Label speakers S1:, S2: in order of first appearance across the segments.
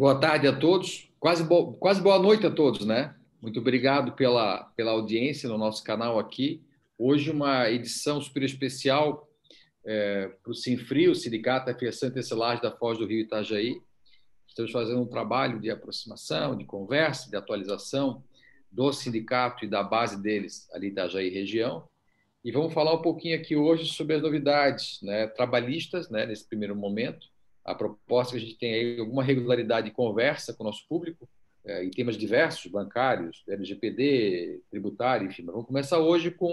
S1: Boa tarde a todos. Quase, bo... Quase boa noite a todos, né? Muito obrigado pela, pela audiência no nosso canal aqui. Hoje, uma edição super especial é, para o Sinfri, o Sindicato Fiação Tecelagem da Foz do Rio Itajaí. Estamos fazendo um trabalho de aproximação, de conversa, de atualização do sindicato e da base deles ali Itajaí região. E vamos falar um pouquinho aqui hoje sobre as novidades né, trabalhistas, né, nesse primeiro momento, a proposta é que a gente tem aí alguma regularidade de conversa com o nosso público é, em temas diversos, bancários, LGPD, tributário, enfim. Mas vamos começar hoje com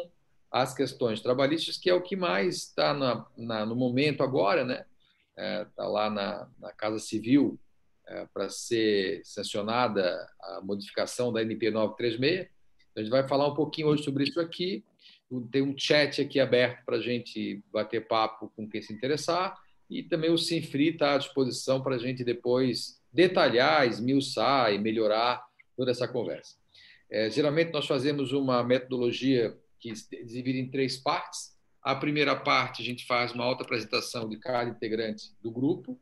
S1: as questões trabalhistas, que é o que mais está no momento agora, né? Está é, tá lá na, na, Casa Civil é, para ser sancionada a modificação da NP 936. A gente vai falar um pouquinho hoje sobre isso aqui. Tem um chat aqui aberto para a gente bater papo com quem se interessar e também o Sinfri está à disposição para a gente depois detalhar, esmiuçar e melhorar toda essa conversa. É, geralmente nós fazemos uma metodologia que se divide em três partes. A primeira parte a gente faz uma alta apresentação de cada integrante do grupo.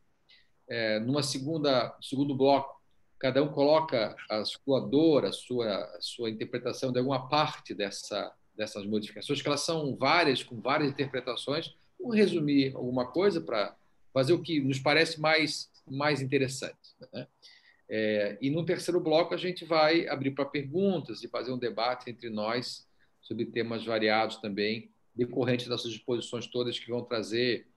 S1: É, numa segunda segundo bloco, cada um coloca a sua dor, a sua a sua interpretação de alguma parte dessa dessas modificações, que elas são várias, com várias interpretações, resumir alguma coisa para fazer o que nos parece mais, mais interessante. Né? É, e no terceiro bloco a gente vai abrir para perguntas e fazer um debate entre nós sobre temas variados também, decorrentes dessas exposições todas que vão trazer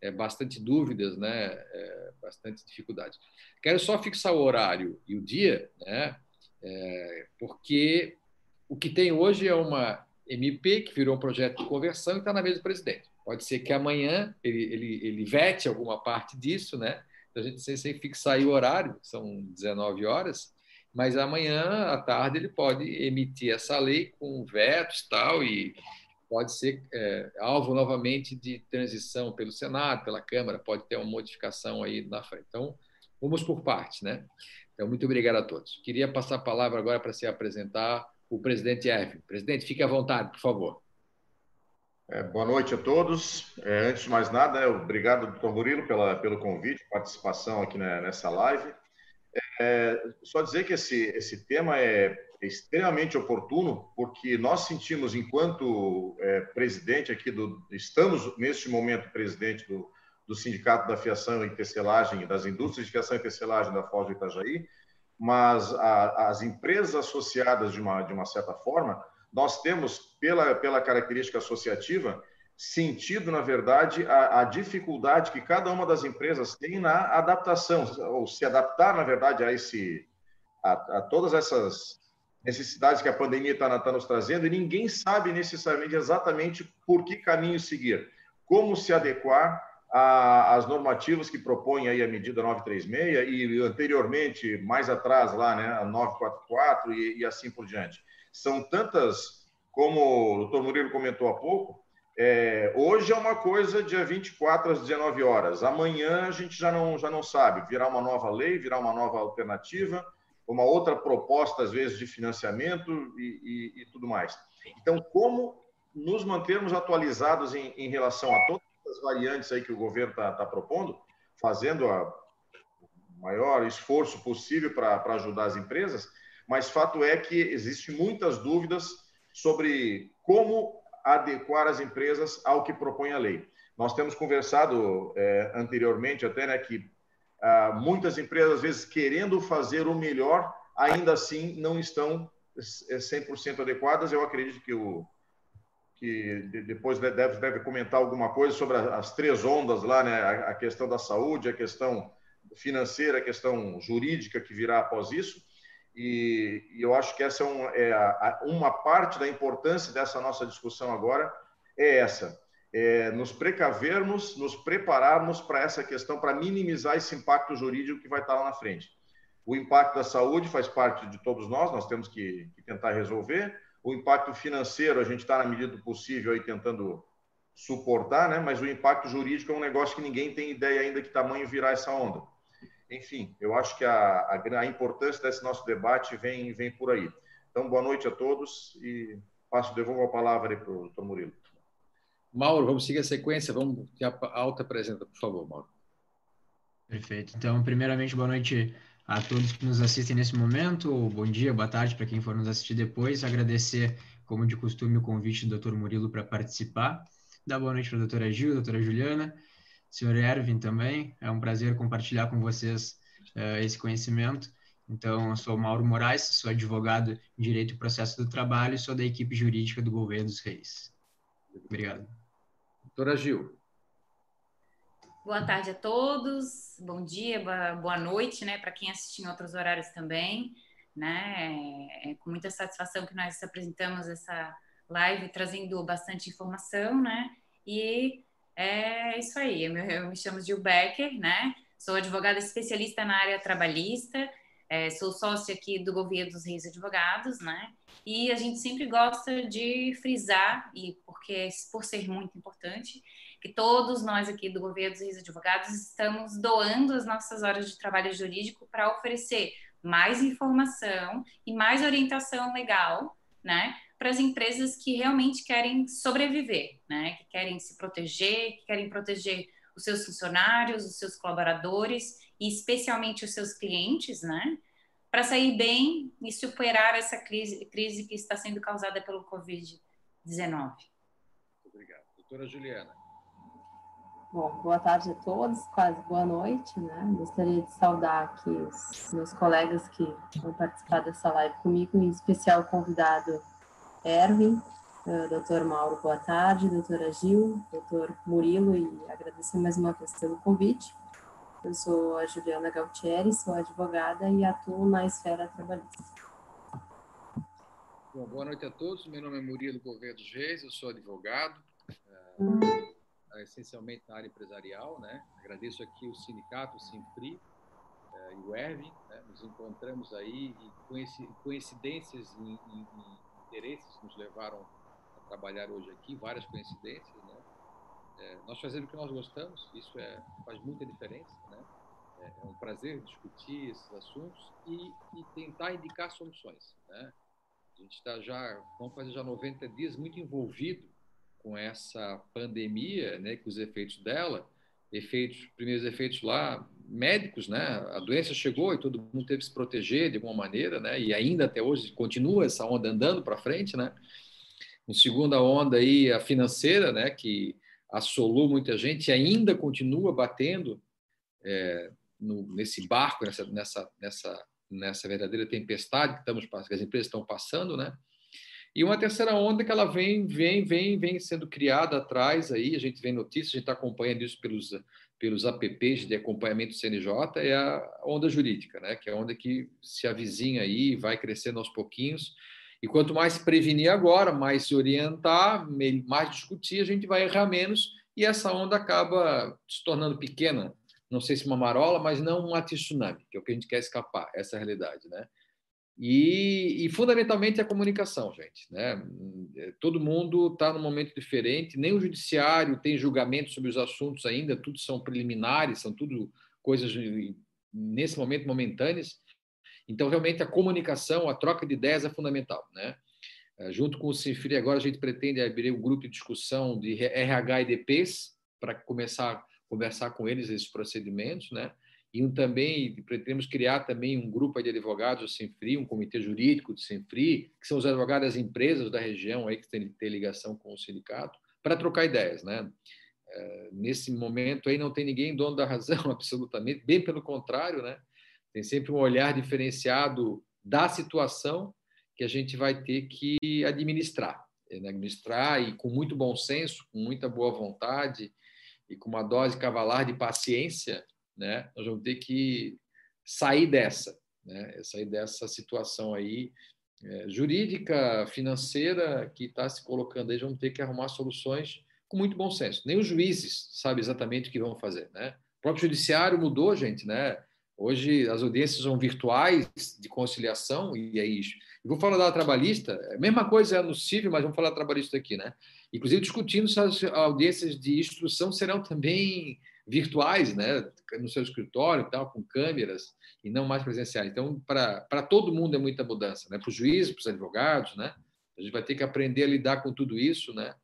S1: é, bastante dúvidas, né? É, bastante dificuldades. Quero só fixar o horário e o dia, né? É, porque o que tem hoje é uma MP que virou um projeto de conversão e está na mesa do presidente. Pode ser que amanhã ele, ele, ele vete alguma parte disso, né? Então, a gente sem, sem fixar o horário, são 19 horas, mas amanhã à tarde ele pode emitir essa lei com vetos tal e pode ser é, alvo novamente de transição pelo Senado, pela Câmara, pode ter uma modificação aí na frente. Então, vamos por partes, né? Então, muito obrigado a todos. Queria passar a palavra agora para se apresentar o presidente Erwin. Presidente, fique à vontade, por favor.
S2: É, boa noite a todos. É, antes de mais nada, obrigado, doutor Murilo, pela, pelo convite, participação aqui né, nessa live. É, só dizer que esse, esse tema é extremamente oportuno, porque nós sentimos, enquanto é, presidente aqui do. Estamos, neste momento, presidente do, do Sindicato da Fiação e Tecelagem, das Indústrias de Fiação e Tecelagem da Foz do Itajaí, mas a, as empresas associadas, de uma, de uma certa forma, nós temos, pela, pela característica associativa, sentido, na verdade, a, a, dificuldade que cada uma das empresas tem na adaptação, ou se adaptar, na verdade, a, esse, a, a todas essas necessidades que a pandemia está tá nos trazendo, e ninguém sabe necessariamente exatamente por que caminho seguir, como se adequar às normativas que propõe aí a medida 936 e anteriormente, mais atrás lá, né, a 944 e, e assim por diante. São tantas, como o doutor Murilo comentou há pouco, é, hoje é uma coisa dia 24 às 19 horas, amanhã a gente já não, já não sabe, virá uma nova lei, virá uma nova alternativa, uma outra proposta, às vezes, de financiamento e, e, e tudo mais. Então, como nos mantermos atualizados em, em, relação a todas as variantes aí que o governo está tá propondo, fazendo a, o maior esforço possível para ajudar as empresas, mas fato é que existem muitas dúvidas sobre como adequar as empresas ao que propõe a lei. Nós temos conversado é, anteriormente até né, que ah, muitas empresas, às vezes, querendo fazer o melhor, ainda assim não estão 100% adequadas. Eu acredito que o que depois deve, deve comentar alguma coisa sobre as três ondas lá, né? A questão da saúde, a questão financeira, a questão jurídica que virá após isso. E, e eu acho que essa é, um, é a, uma parte da importância dessa nossa discussão agora é essa, é nos precavermos, nos prepararmos para essa questão, para minimizar esse impacto jurídico que vai estar lá na frente. O impacto da saúde faz parte de todos nós, nós temos que, que tentar resolver. O impacto financeiro, a gente está, na medida do possível, aí tentando suportar, né? mas o impacto jurídico é um negócio que ninguém tem ideia ainda que tamanho virá essa onda enfim, eu acho que a, a, a, importância desse nosso debate vem, vem por aí. Então, boa noite a todos e passo, devolvo a palavra para o doutor Murilo.
S1: Mauro, vamos seguir a sequência, vamos ter a alta presença, por favor, Mauro.
S3: Perfeito. Então, primeiramente, boa noite a todos que nos assistem nesse momento. Bom dia, boa tarde para quem for nos assistir depois. Agradecer, como de costume, o convite do Dr. Murilo para participar. Dar boa noite para a doutora Gil, doutora Juliana, senhor Erwin também. É um prazer compartilhar com vocês uh, esse conhecimento. Então, eu sou Mauro Moraes, sou advogado em Direito e Processo do Trabalho e sou da equipe jurídica do Governo dos Reis. Obrigado.
S1: Doutora Gil.
S4: Boa tarde a todos, bom dia, boa noite, né, para quem assiste em outros horários também, né, é, é com muita satisfação que nós apresentamos essa live trazendo bastante informação, né, e é isso aí, eu, me chamo Gil Becker, né, sou advogada especialista na área trabalhista, é, sou sócia aqui do Governo dos Reis Advogados, né, e a gente sempre gosta de frisar, e porque por ser muito importante, que todos nós aqui do Governo dos Advogados estamos doando as nossas horas de trabalho jurídico para oferecer mais informação e mais orientação legal, né, para as empresas que realmente querem sobreviver, né, que querem se proteger, que querem proteger os seus funcionários, os seus colaboradores e especialmente os seus clientes, né, para sair bem e superar essa crise, crise que está sendo causada pelo Covid-19.
S1: Obrigado. Doutora Juliana.
S5: Bom, boa tarde a todos, quase boa noite, né? Gostaria de saudar aqui os meus colegas que vão participar dessa live comigo, em especial o convidado Erwin, uh, doutor Mauro, boa tarde, doutora Gil, doutor Murilo, e agradecer mais uma vez pelo convite. Eu sou a Juliana Gautieri, sou advogada e atuo na esfera trabalhista.
S1: Bom, boa noite a todos, meu nome é Murilo Gouveia dos Reis, eu sou advogado. Uh essencialmente na área empresarial, né? Agradeço aqui o sindicato, o Sinfri e o Erwin, né? Nos encontramos aí e coincidências e, interesses nos levaram a trabalhar hoje aqui, várias coincidências, né? É, nós fazemos o que nós gostamos, isso é, faz muita diferença, né? É, é um prazer discutir esses assuntos e, e tentar indicar soluções, né? A gente está já, vamos fazer já 90 dias muito envolvido com essa pandemia, né, com os efeitos dela, efeitos, primeiros efeitos lá médicos, né? A doença chegou e todo mundo teve que se proteger de alguma maneira, né? E ainda até hoje continua essa onda andando para frente, né? Uma segunda onda aí a financeira, né? Que assolou muita gente e ainda continua batendo é, no, nesse barco, nessa, nessa, nessa, nessa verdadeira tempestade que estamos que as empresas estão passando, né? E uma terceira onda que ela vem, vem, vem, vem sendo criada atrás aí, a gente vê notícias, a gente está acompanhando isso pelos, pelos apps de acompanhamento do CNJ, é a onda jurídica, né? que é a onda que se avizinha aí, vai crescendo aos pouquinhos. E quanto mais prevenir agora, mais se orientar, mais discutir, a gente vai errar menos e essa onda acaba se tornando pequena. Não sei se uma marola, mas não um tsunami, que é o que a gente quer escapar, essa é a realidade, né? E, e, fundamentalmente a comunicação, gente. Né? Todo mundo está num momento diferente, nem o judiciário tem julgamento sobre os assuntos ainda, tudo são preliminares, são tudo coisas nesse momento momentâneas. Então, realmente, a comunicação, a troca de ideias é fundamental. Né? Eh, junto com o Sinfri, agora a gente pretende abrir um grupo de discussão de RH e DPs para começar a conversar com eles esses procedimentos, né? E um, também pretendemos criar também um grupo de advogados do Senfri, um comitê jurídico do Senfri, que são os advogados das empresas da região aí que têm, têm ligação com o sindicato, para trocar ideias, né? É, nesse momento aí não tem ninguém dono da razão absolutamente, bem pelo contrário, né? Tem sempre um olhar diferenciado da situação que a gente vai ter que administrar, né? administrar e com muito bom senso, com muita boa vontade e com uma dose cavalar de paciência, né? Nós vamos ter que sair dessa, né? Sair dessa situação aí é, jurídica, financeira que está se colocando aí. Vamos ter que arrumar soluções com muito bom senso. Nem os juízes sabem exatamente o que vão fazer, né? O próprio judiciário mudou, gente, né? Hoje as audiências são virtuais de conciliação e é isso. Eu vou falar da trabalhista, a mesma coisa é no civil, mas vamos falar da trabalhista aqui, né? Inclusive discutindo se as audiências de instrução serão também virtuais, né, no seu escritório e tal, com câmeras e não mais presenciais. Então, para todo mundo é muita mudança, né? Para os juízes, para os advogados, né? A gente vai ter que aprender a lidar com tudo isso, né?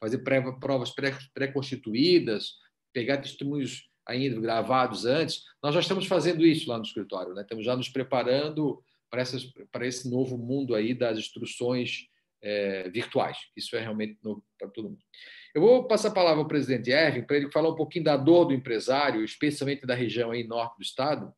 S1: Fazer pré, provas pré-constituídas, pegar testemunhos ainda gravados antes, nós já estamos fazendo isso lá no escritório, né? Estamos já nos preparando para, essas, para esse novo mundo aí das instruções é, virtuais. Isso é realmente novo para todo mundo. Eu vou passar a palavra ao presidente Erwin para ele falar um pouquinho da dor do empresário, especialmente da região aí norte do estado,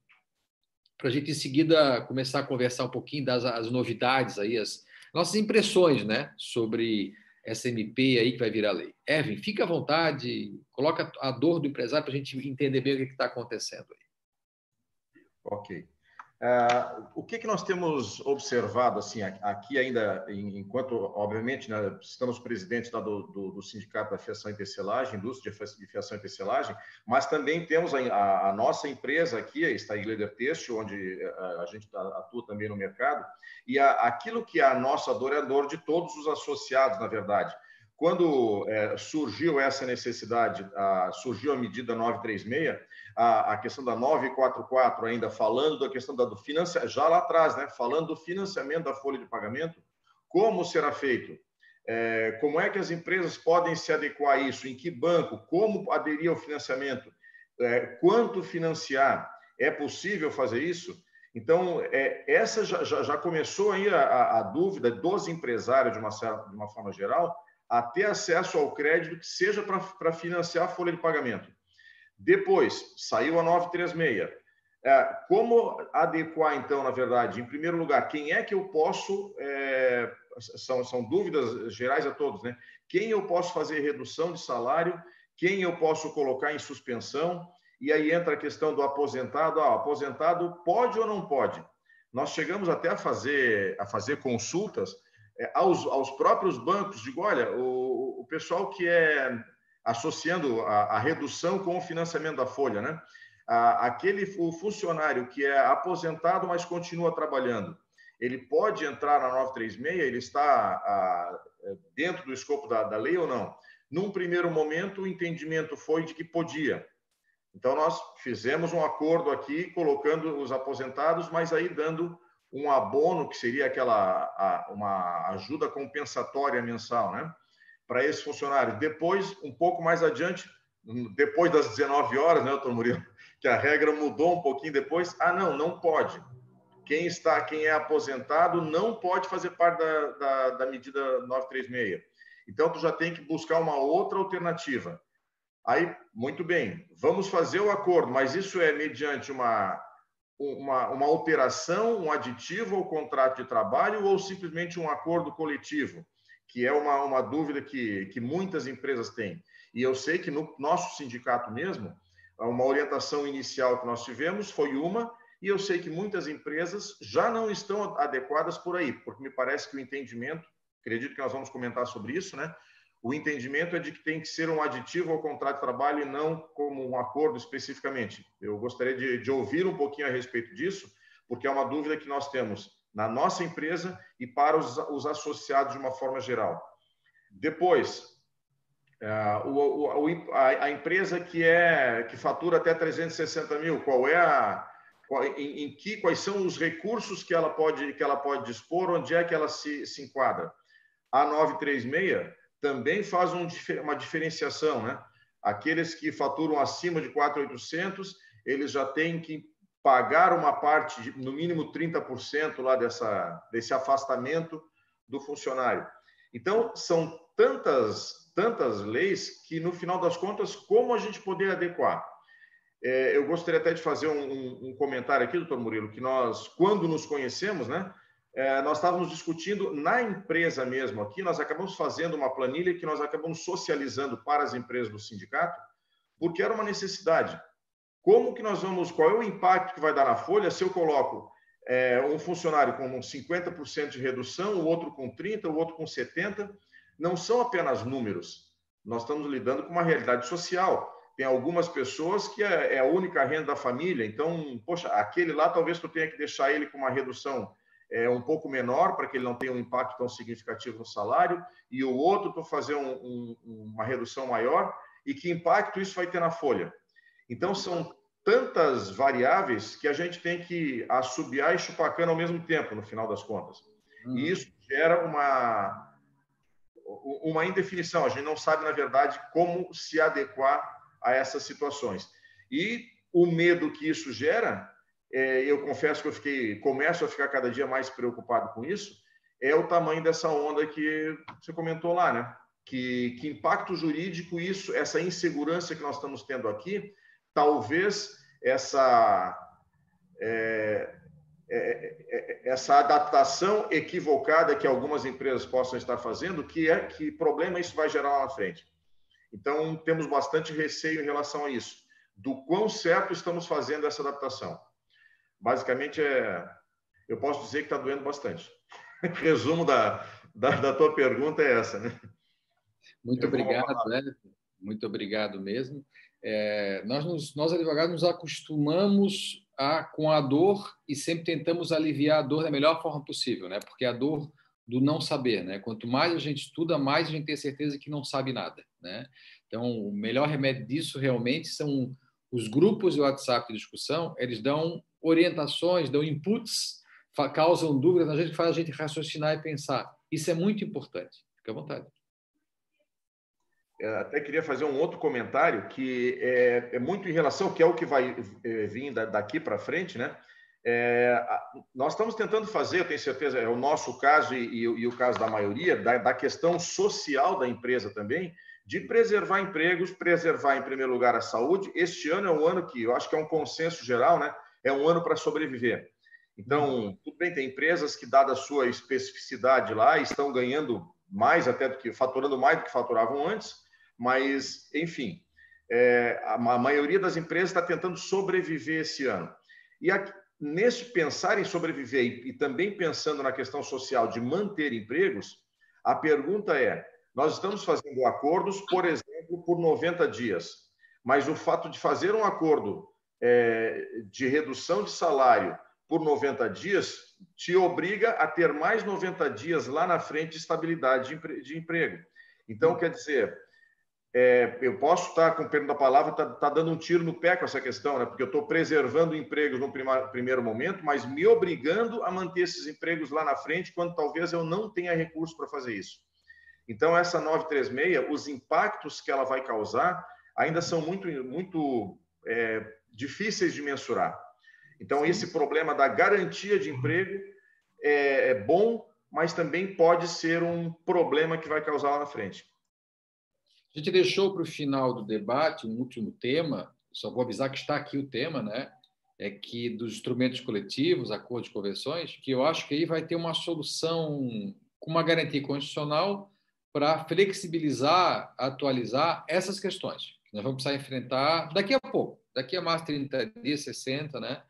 S1: para a gente em seguida começar a conversar um pouquinho das as novidades aí, as nossas impressões, né, sobre essa MP aí que vai virar lei. Erwin, fica à vontade, coloca a dor do empresário para a gente entender bem o que está acontecendo aí.
S2: Ok. Uh, o que, que nós temos observado assim aqui ainda, enquanto obviamente né, estamos presidentes do, do, do, sindicato da fiação e tecelagem, indústria de fiação e tecelagem, mas também temos a, a, a nossa empresa aqui, a Steigleder Têxtil, onde a, eh, a gente atua também no mercado, e aquilo que é a nossa dor é a dor de todos os associados, na verdade. Quando é, surgiu essa necessidade, a, surgiu a medida 936, a, a, questão da 944 ainda falando da questão da, do financiamento, já lá atrás, né, falando do financiamento da folha de pagamento, como será feito? É, como é que as empresas podem se adequar a isso? Em que banco? Como aderir ao financiamento? É, quanto financiar? É possível fazer isso? Então, é, essa já, já, já, começou aí a, a, dúvida dos empresários, de uma, de uma forma geral, a ter acesso ao crédito que seja para financiar a folha de pagamento. Depois, saiu a 936. É, como adequar, então, na verdade, em primeiro lugar, quem é que eu posso. É, são, são dúvidas gerais a todos, né? Quem eu posso fazer redução de salário, quem eu posso colocar em suspensão, e aí entra a questão do aposentado. Ah, aposentado pode ou não pode? Nós chegamos até a fazer, a fazer consultas é, aos, aos próprios bancos, digo, olha, o, o pessoal que é associando a, a, redução com o financiamento da folha, né? A, aquele o funcionário que é aposentado, mas continua trabalhando, ele pode entrar na 936, ele está a, dentro do escopo da, da lei ou não? Num primeiro momento, o entendimento foi de que podia. Então, nós fizemos um acordo aqui, colocando os aposentados, mas aí dando um abono, que seria aquela uma ajuda compensatória mensal, né? Para esse funcionário. Depois, um pouco mais adiante, depois das 19 horas, né, doutor Murilo? Que a regra mudou um pouquinho depois. Ah, não, não pode. Quem está, quem é aposentado, não pode fazer parte da, da, da medida 936. Então, tu já tem que buscar uma outra alternativa. Aí, muito bem, vamos fazer o acordo, mas isso é mediante uma uma, uma alteração, um aditivo ao contrato de trabalho ou simplesmente um acordo coletivo, que é uma, uma dúvida que, que muitas empresas têm. E eu sei que no nosso sindicato mesmo, uma orientação inicial que nós tivemos foi uma, e eu sei que muitas empresas já não estão adequadas por aí, porque me parece que o entendimento, acredito que nós vamos comentar sobre isso, né? o entendimento é de que tem que ser um aditivo ao contrato de trabalho e não como um acordo especificamente. Eu gostaria de, de ouvir um pouquinho a respeito disso, porque é uma dúvida que nós temos na nossa empresa e para os, os associados de uma forma geral. Depois, uh, o, o, a, a, empresa que é que fatura até 360 mil, qual é a qual, em, em, que quais são os recursos que ela pode que ela pode dispor, onde é que ela se, se enquadra? A 936 também faz um, uma diferenciação, né? Aqueles que faturam acima de 4,800, eles já têm que pagar uma parte, de, no mínimo 30% lá dessa, desse afastamento do funcionário. Então, são tantas, tantas leis que, no final das contas, como a gente poder adequar? É, eu gostaria até de fazer um, um, um comentário aqui, doutor Murilo, que nós, quando nos conhecemos, né, é, nós estávamos discutindo na empresa mesmo aqui, nós acabamos fazendo uma planilha que nós acabamos socializando para as empresas do sindicato, porque era uma necessidade. Como que nós vamos, qual é o impacto que vai dar na folha se eu coloco é, um funcionário com 50% de redução, o outro com 30%, o outro com 70%? Não são apenas números, nós estamos lidando com uma realidade social. Tem algumas pessoas que é, é a única renda da família, então, poxa, aquele lá talvez tu tenha que deixar ele com uma redução é, um pouco menor, para que ele não tenha um impacto tão significativo no salário, e o outro para fazer um, um, uma redução maior, e que impacto isso vai ter na folha. Então, são tantas variáveis que a gente tem que assobiar e chupar cana ao mesmo tempo, no final das contas. Uhum. E isso gera uma, uma indefinição. A gente não sabe, na verdade, como se adequar a essas situações. E o medo que isso gera, é, eu confesso que eu fiquei, começo a ficar cada dia mais preocupado com isso, é o tamanho dessa onda que você comentou lá, né? Que, que impacto jurídico isso, essa insegurança que nós estamos tendo aqui, talvez essa é, é, é, essa adaptação equivocada que algumas empresas possam estar fazendo, que é que problema isso vai gerar lá na frente. Então temos bastante receio em relação a isso, do quão certo estamos fazendo essa adaptação. Basicamente é, eu posso dizer que está doendo bastante. Resumo da, da, da, tua pergunta é essa, né?
S1: Muito eu obrigado, né? Muito obrigado mesmo. É, nós, nós advogados nos acostumamos a, com a dor e sempre tentamos aliviar a dor da melhor forma possível, né? Porque a dor do não saber, né? Quanto mais a gente estuda, mais a gente tem certeza que não sabe nada, né? Então, o melhor remédio disso realmente são os grupos de WhatsApp de discussão, eles dão orientações, dão inputs, causam dúvidas na gente, faz a gente raciocinar e pensar. Isso é muito importante. Fique à vontade.
S2: Eu até queria fazer um outro comentário que é, é muito em relação, que é o que vai é, vir daqui para frente, né? É, nós estamos tentando fazer, eu tenho certeza, é o nosso caso e, e, e o caso da maioria, da, da, questão social da empresa também, de preservar empregos, preservar em primeiro lugar a saúde. Este ano é um ano que eu acho que é um consenso geral, né? É um ano para sobreviver. Então, tudo bem, tem empresas que, dada a sua especificidade lá, estão ganhando mais até do que, faturando mais do que faturavam antes, mas, enfim, é, a, maioria das empresas está tentando sobreviver esse ano. E a, nesse pensar em sobreviver e, e também pensando na questão social de manter empregos, a pergunta é: nós estamos fazendo acordos, por exemplo, por 90 dias, mas o fato de fazer um acordo é, de redução de salário por 90 dias te obriga a ter mais 90 dias lá na frente de estabilidade de emprego. Então, quer dizer, é, eu posso estar, com o perdão da palavra, estar tá, tá dando um tiro no pé com essa questão, né? porque eu estou preservando empregos no prima, primeiro momento, mas me obrigando a manter esses empregos lá na frente, quando talvez eu não tenha recurso para fazer isso. Então, essa 936, os impactos que ela vai causar ainda são muito, muito é, difíceis de mensurar. Então, esse problema da garantia de emprego é, é bom, mas também pode ser um problema que vai causar lá na frente.
S1: A gente deixou para o final do debate um último tema, só vou avisar que está aqui o tema, né? É que dos instrumentos coletivos, acordos, convenções, que eu acho que aí vai ter uma solução com uma garantia constitucional para flexibilizar, atualizar essas questões que nós vamos precisar enfrentar daqui a pouco, daqui a mais 30 dias, 60, né?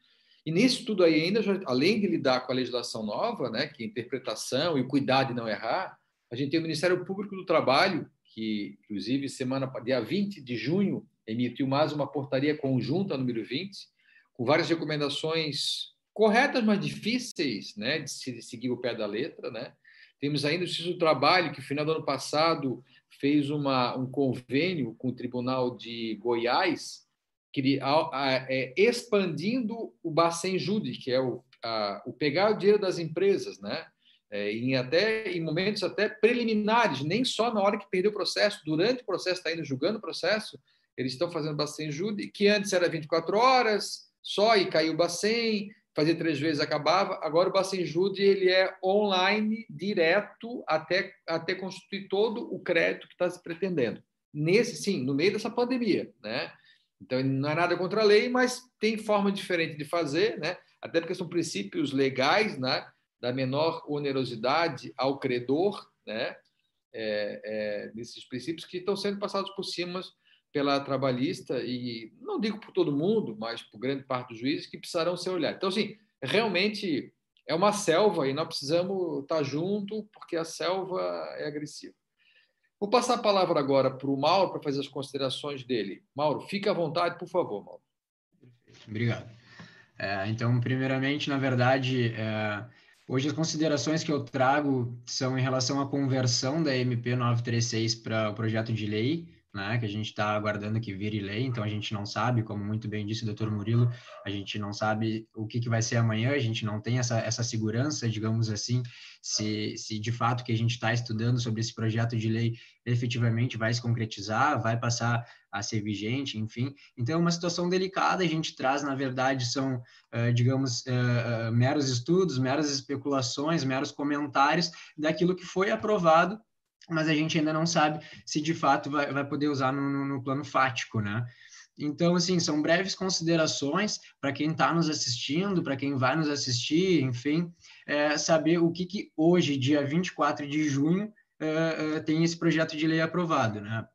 S1: E nisso tudo aí ainda, além de lidar com a legislação nova, né, que é interpretação e cuidado de não errar, a gente tem o Ministério Público do Trabalho que, inclusive, semana dia 20 de junho, emitiu mais uma portaria conjunta número 20, com várias recomendações corretas, mas difíceis né, de se seguir o pé da letra. Né? Temos ainda o do Trabalho, que no final do ano passado fez uma, um convênio com o Tribunal de Goiás, que, a, a, é, expandindo o Bacen Jude, que é o, a, o pegar o dinheiro das empresas, né? É, em até em momentos até preliminares, nem só na hora que perdeu o processo, durante o processo está indo julgando o processo, eles estão fazendo Bacen Jude, que antes era 24 horas só e caiu o Bacen, fazia três vezes acabava, agora o Bacen Jude ele é online, direto, até, até constituir todo o crédito que está se pretendendo. Nesse, sim, no meio dessa pandemia, né? Então, não é nada contra a lei, mas tem forma diferente de fazer, né? Até porque são princípios legais, né? Da menor onerosidade ao credor, né? É, é, desses princípios que estão sendo passados por cima pela trabalhista e não digo por todo mundo, mas por grande parte dos juízes que precisarão ser olhados. Então, assim, realmente é uma selva e nós precisamos estar junto porque a selva é agressiva. Vou passar a palavra agora para o Mauro para fazer as considerações dele. Mauro, fique à vontade, por favor, Mauro.
S3: Obrigado. É, então, primeiramente, na verdade, é, Hoje as considerações que eu trago são em relação à conversão da MP 936 para o projeto de lei. Né, que a gente está aguardando que vire lei, então a gente não sabe, como muito bem disse o doutor Murilo, a gente não sabe o que, que vai ser amanhã, a gente não tem essa, essa segurança, digamos assim, se, se de fato que a gente está estudando sobre esse projeto de lei efetivamente vai se concretizar, vai passar a ser vigente, enfim. Então, é uma situação delicada, a gente traz, na verdade, são, uh, digamos, uh, meros estudos, meras especulações, meros comentários daquilo que foi aprovado mas a gente ainda não sabe se de fato vai, vai poder usar no, no, no plano fático, né? Então, assim, são breves considerações para quem está nos assistindo, para quem vai nos assistir, enfim, é, saber o que, que hoje, dia 24 de junho, é, é, tem esse projeto de lei aprovado, né?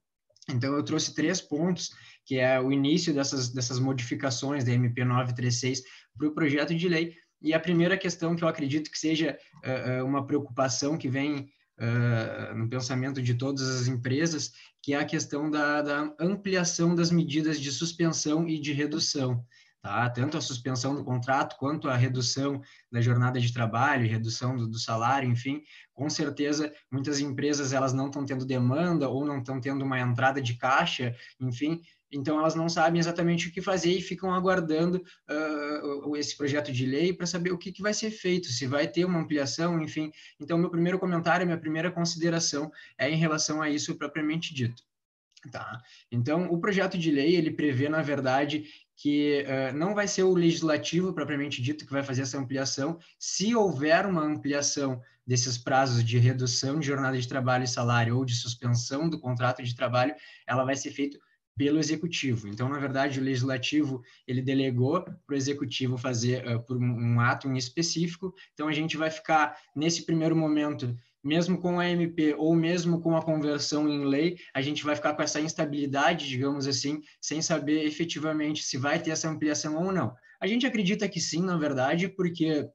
S3: Então, eu trouxe três pontos, que é o início dessas, dessas modificações da MP 936 para o projeto de lei, e a primeira questão que eu acredito que seja uh, uma preocupação que vem uh, no pensamento de todas as empresas, que é a questão da, da ampliação das medidas de suspensão e de redução. Tá? Tanto a suspensão do contrato quanto a redução da jornada de trabalho, redução do, do, salário, enfim, com certeza muitas empresas elas não estão tendo demanda ou não estão tendo uma entrada de caixa, enfim, então elas não sabem exatamente o que fazer e ficam aguardando uh, esse projeto de lei para saber o que, que vai ser feito, se vai ter uma ampliação, enfim. Então, meu primeiro comentário, minha primeira consideração é em relação a isso propriamente dito. Tá? Então, o projeto de lei, ele prevê, na verdade, que uh, não vai ser o legislativo propriamente dito que vai fazer essa ampliação. Se houver uma ampliação desses prazos de redução de jornada de trabalho e salário ou de suspensão do contrato de trabalho, ela vai ser feita pelo executivo. Então, na verdade, o legislativo ele delegou para o executivo fazer uh, por um, um, ato em específico. Então, a gente vai ficar nesse primeiro momento, mesmo com a MP ou mesmo com a conversão em lei, a gente vai ficar com essa instabilidade, digamos assim, sem saber efetivamente se vai ter essa ampliação ou não. A gente acredita que sim, na verdade, porque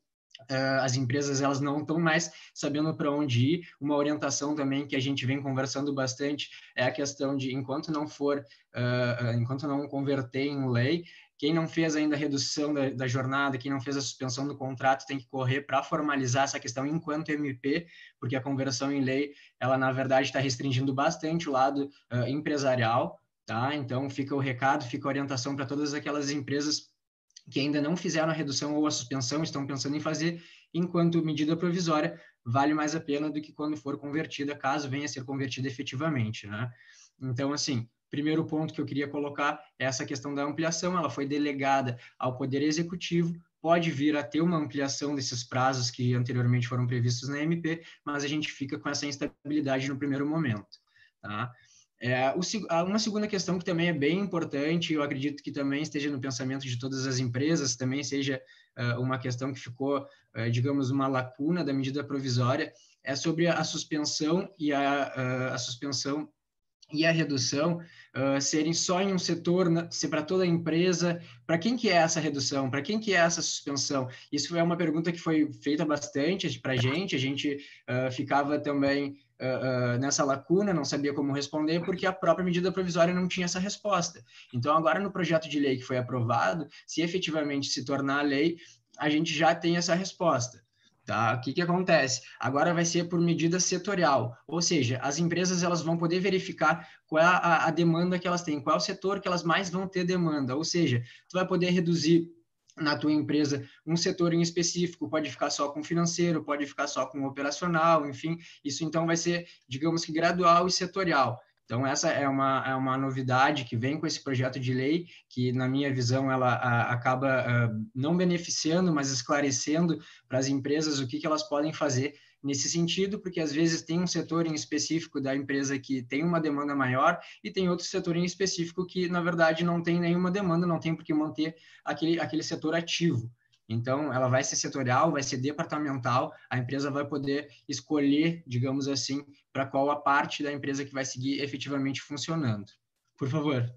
S3: Uh, as empresas elas não estão mais sabendo para onde ir. Uma orientação também que a gente vem conversando bastante é a questão de enquanto não for, uh, enquanto não converter em lei, quem não fez ainda a redução da, da, jornada, quem não fez a suspensão do contrato, tem que correr para formalizar essa questão enquanto MP, porque a conversão em lei, ela na verdade está restringindo bastante o lado uh, empresarial, tá? Então fica o recado, fica a orientação para todas aquelas empresas que ainda não fizeram a redução ou a suspensão, estão pensando em fazer, enquanto medida provisória, vale mais a pena do que quando for convertida, caso venha a ser convertida efetivamente, né? Então, assim, primeiro ponto que eu queria colocar é essa questão da ampliação, ela foi delegada ao Poder Executivo, pode vir a ter uma ampliação desses prazos que anteriormente foram previstos na MP, mas a gente fica com essa instabilidade no primeiro momento, tá? É, o, uma segunda questão que também é bem importante, eu acredito que também esteja no pensamento de todas as empresas, também seja uh, uma questão que ficou, uh, digamos, uma lacuna da medida provisória, é sobre a suspensão e a, uh, a suspensão e a redução uh, serem só em um setor, ser para toda a empresa, para quem que é essa redução, para quem que é essa suspensão? Isso é uma pergunta que foi feita bastante para a gente, a gente uh, ficava também uh, nessa lacuna, não sabia como responder, porque a própria medida provisória não tinha essa resposta. Então, agora no projeto de lei que foi aprovado, se efetivamente se tornar lei, a gente já tem essa resposta. Tá? O que, que acontece? Agora vai ser por medida setorial, ou seja, as empresas elas vão poder verificar qual é a, a demanda que elas têm, qual é o setor que elas mais vão ter demanda, ou seja, tu vai poder reduzir na tua empresa um setor em específico, pode ficar só com financeiro, pode ficar só com operacional, enfim, isso então vai ser, digamos que gradual e setorial. Então, essa é uma, é uma novidade que vem com esse projeto de lei, que, na minha visão, ela a, acaba a, não beneficiando, mas esclarecendo para as empresas o que, que elas podem fazer nesse sentido, porque às vezes tem um setor em específico da empresa que tem uma demanda maior e tem outro setor em específico que, na verdade, não tem nenhuma demanda, não tem por que manter aquele, aquele setor ativo. Então, ela vai ser setorial, vai ser departamental, a empresa vai poder escolher, digamos assim, para qual a parte da empresa que vai seguir efetivamente funcionando. Por favor.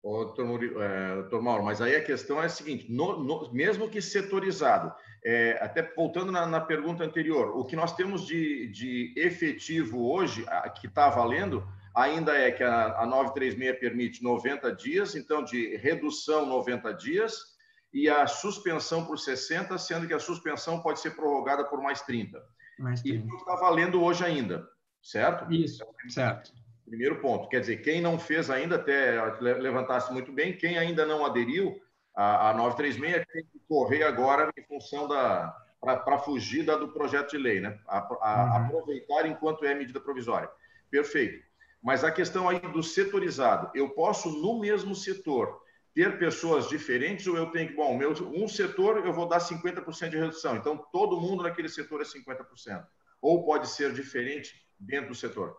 S2: Ô, doutor, Murilo, é, doutor Mauro, mas aí a questão é a seguinte: no, no, mesmo que setorizado, é, até voltando na, na, pergunta anterior, o que nós temos de, de efetivo hoje, a, que está valendo, ainda é que a, a 936 permite 90 dias, então de redução 90 dias, e a suspensão por 60, sendo que a suspensão pode ser prorrogada por mais 30. Mais 30. E está valendo hoje ainda, certo?
S3: Isso, certo.
S2: Primeiro ponto. Quer dizer, quem não fez ainda, até levantasse muito bem, quem ainda não aderiu à, à 936 tem que correr agora em função da. para fugir da, do projeto de lei, né? A, a, uhum. Aproveitar enquanto é medida provisória. Perfeito. Mas a questão aí do setorizado, eu posso, no mesmo setor, ter pessoas diferentes ou eu tenho que, bom, meu, um setor eu vou dar 50% de redução, então todo mundo naquele setor é 50%. Ou pode ser diferente dentro do setor?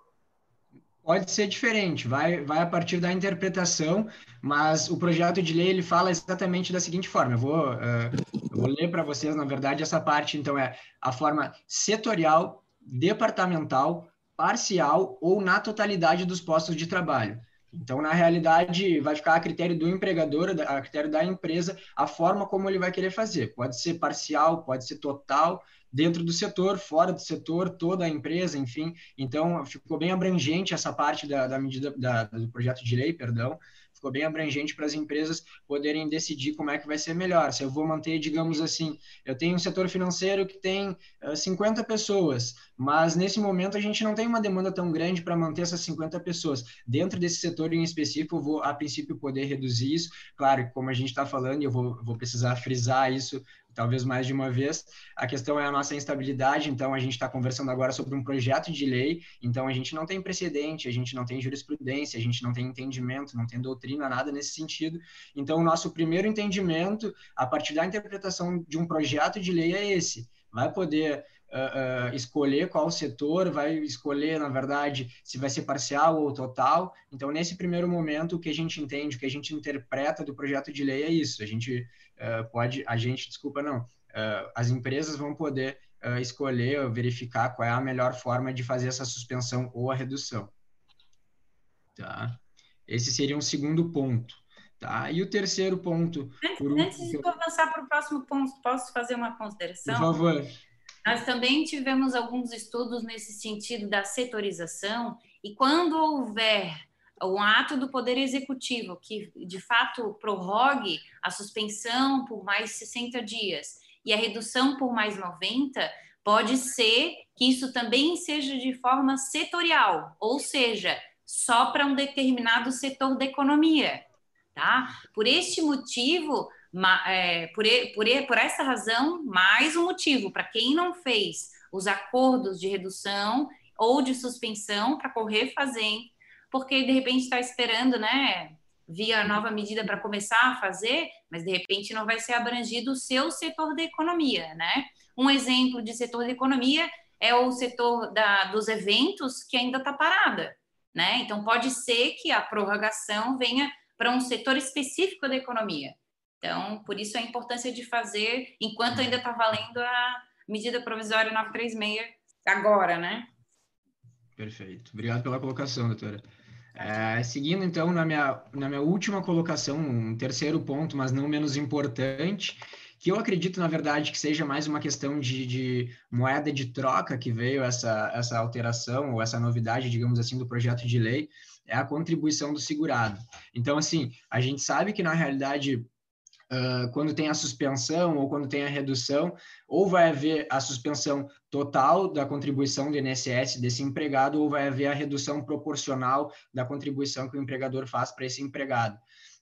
S3: Pode ser diferente, vai, vai a partir da interpretação, mas o projeto de lei ele fala exatamente da seguinte forma. Eu vou, uh, eu vou ler para vocês, na verdade, essa parte, então, é a forma setorial, departamental, parcial ou na totalidade dos postos de trabalho. Então, na realidade, vai ficar a critério do empregador, a critério da empresa, a forma como ele vai querer fazer. Pode ser parcial, pode ser total, dentro do setor, fora do setor, toda a empresa, enfim. Então, ficou bem abrangente essa parte da, da medida da, do projeto de lei, perdão, ficou bem abrangente para as empresas poderem decidir como é que vai ser melhor. Se eu vou manter, digamos assim, eu tenho um setor financeiro que tem uh, 50 pessoas, mas nesse momento a gente não tem uma demanda tão grande para manter essas 50 pessoas. Dentro desse setor em específico, eu vou, a princípio, poder reduzir isso. Claro, como a gente está falando, eu vou, vou precisar frisar isso talvez mais de uma vez. A questão é a nossa instabilidade, então a gente está conversando agora sobre um projeto de lei, então a gente não tem precedente, a gente não tem jurisprudência, a gente não tem entendimento, não tem doutrina, nada nesse sentido. Então, o nosso primeiro entendimento, a partir da interpretação de um projeto de lei, é esse. Vai poder Uh, uh, escolher qual setor, vai escolher, na verdade, se vai ser parcial ou total. Então, nesse primeiro momento, o que a gente entende, o que a gente interpreta do projeto de lei é isso. A gente uh, pode, a gente, desculpa, não, as empresas vão poder escolher, verificar qual é a melhor forma de fazer essa suspensão ou a redução. Tá? Esse seria um segundo ponto. Tá? E o terceiro ponto.
S4: Antes, antes de avançar para o próximo ponto, posso fazer uma consideração?
S3: Por favor.
S4: Nós também tivemos alguns estudos nesse sentido da setorização, e quando houver um ato do Poder Executivo que de fato prorrogue a suspensão por mais 60 dias e a redução por mais 90, pode ser que isso também seja de forma setorial, ou seja, só para um determinado setor da economia. Tá? Por este motivo, é, por, por, por essa razão, mais um motivo para quem não fez os acordos de redução ou de suspensão para correr fazendo, porque de repente está esperando, né, via nova medida para começar a fazer, mas de repente não vai ser abrangido o seu setor da economia, né? Um exemplo de setor da economia é o setor da, dos eventos que ainda está parada, né? Então pode ser que a prorrogação venha para um setor específico da economia. Então, por isso a importância de fazer, enquanto ainda está valendo a medida provisória 936 agora, né?
S3: Perfeito. Obrigado pela colocação, doutora. É, seguindo, então, na minha, na minha última colocação, um terceiro ponto, mas não menos importante, que eu acredito, na verdade, que seja mais uma questão de, de, moeda de troca que veio essa, essa alteração ou essa novidade, digamos assim, do projeto de lei, é a contribuição do segurado. Então, assim, a gente sabe que, na realidade, uh, quando tem a suspensão ou quando tem a redução, ou vai haver a suspensão total da contribuição do INSS desse empregado, ou vai haver a redução proporcional da contribuição que o empregador faz para esse empregado.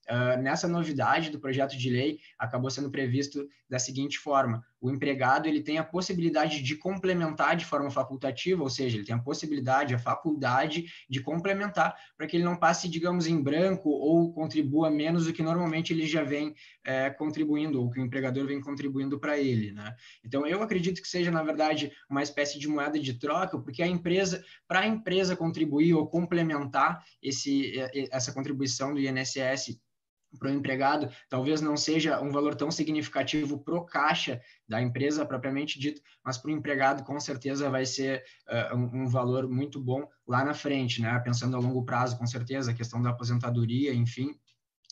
S3: Uh, nessa novidade do projeto de lei, acabou sendo previsto da seguinte forma: o empregado ele tem a possibilidade de complementar de forma facultativa, ou seja, ele tem a possibilidade, a faculdade de complementar para que ele não passe, digamos, em branco ou contribua menos do que normalmente ele já vem é, contribuindo, ou que o empregador vem contribuindo para ele. Né? Então, eu acredito que seja, na verdade, uma espécie de moeda de troca, porque a empresa, para a empresa contribuir ou complementar esse, essa contribuição do INSS para o empregado, talvez não seja um valor tão significativo para o caixa da empresa propriamente dito, mas para o empregado com certeza vai ser uh, um, valor muito bom lá na frente, né? Pensando a longo prazo, com certeza, a questão da aposentadoria, enfim,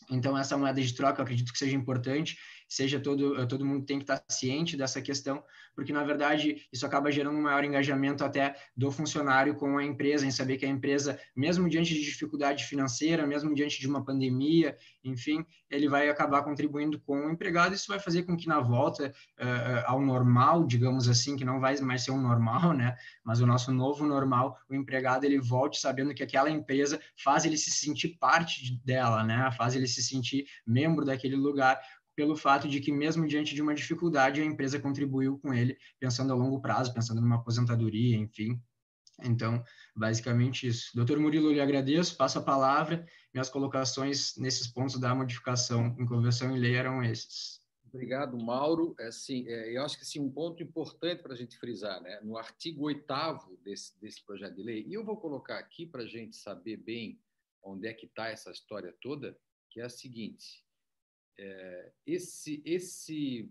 S3: Então, essa moeda de troca, eu acredito que seja importante, seja todo, todo mundo tem que estar ciente dessa questão, porque, na verdade, isso acaba gerando um maior engajamento até do funcionário com a empresa, em saber que a empresa, mesmo diante de dificuldade financeira, mesmo diante de uma pandemia, enfim, ele vai acabar contribuindo com o empregado, isso vai fazer com que, na volta uh, ao normal, digamos assim, que não vai mais ser um normal, né, mas o nosso novo normal, o empregado, ele volte sabendo que aquela empresa faz ele se sentir parte dela, né, faz ele se sentir membro daquele lugar, pelo fato de que, mesmo diante de uma dificuldade, a empresa contribuiu com ele, pensando a longo prazo, pensando numa aposentadoria, enfim. Então, basicamente isso. Doutor Murilo, eu lhe agradeço, passo a palavra. Minhas colocações nesses pontos da modificação em convenção e lei eram esses.
S1: Obrigado, Mauro. Assim, é, eu acho que assim, um ponto importante para a gente frisar, né? no artigo 8 desse, desse projeto de lei, e eu vou colocar aqui para a gente saber bem onde é que está essa história toda, que é a seguinte: é, esse, esse,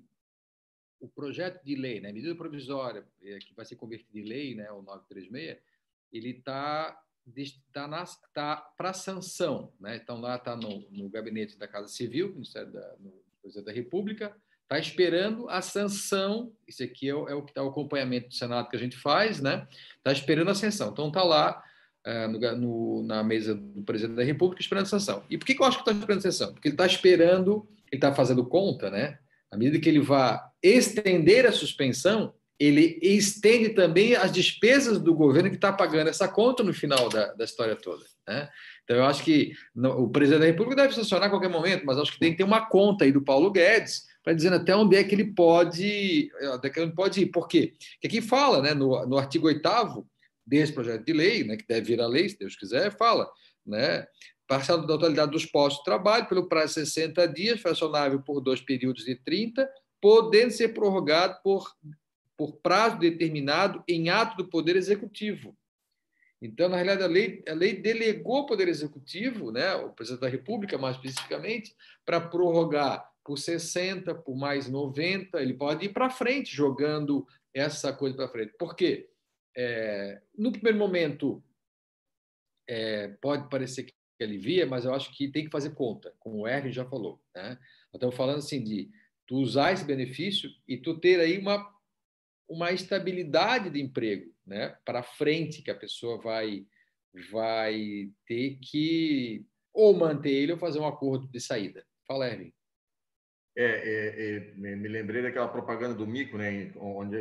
S1: o projeto de lei, né, medida provisória é, que vai ser convertida em lei, né, o 936, ele está tá, tá para sanção, né? Então lá está no, no, gabinete da Casa Civil, Ministério da Presidente da República, está esperando a sanção. Isso aqui é o, é o está o acompanhamento do Senado que a gente faz, né? Está esperando a sanção. Então está lá é, no, no, na mesa do presidente da República esperando sanção. E por que, que eu acho que está esperando sanção? Porque ele está esperando, ele está fazendo conta, né? À medida que ele vai estender a suspensão, ele estende também as despesas do governo que está pagando essa conta no final da, da história toda. Né? Então, eu acho que o presidente da República deve sancionar a qualquer momento, mas acho que tem que ter uma conta aí do Paulo Guedes para dizer até onde é que ele pode, até que ele pode ir. Por quê? Porque aqui fala, né, no, no artigo 8 desse projeto de lei, né, que deve vir a lei, se Deus quiser, fala, né, parcela da totalidade dos postos de trabalho pelo prazo de 60 dias, fracionável por dois períodos de 30, podendo ser prorrogado por, por prazo determinado em ato do Poder Executivo. Então, na realidade, a lei, a lei delegou ao Poder Executivo, né, o Presidente da República, mais especificamente, para prorrogar por 60, por mais 90, ele pode ir para frente jogando essa coisa para frente. Por quê? É, no primeiro momento, é, pode parecer que alivia, mas eu acho que tem que fazer conta, como o Erwin já falou. Né? Estamos falando assim de tu usar esse benefício e tu ter aí uma, uma estabilidade de emprego né? para frente que a pessoa vai, vai ter que ou manter ele ou fazer um acordo de saída. Fala, Erwin.
S2: É, é, é, me lembrei daquela propaganda do mico, né? Onde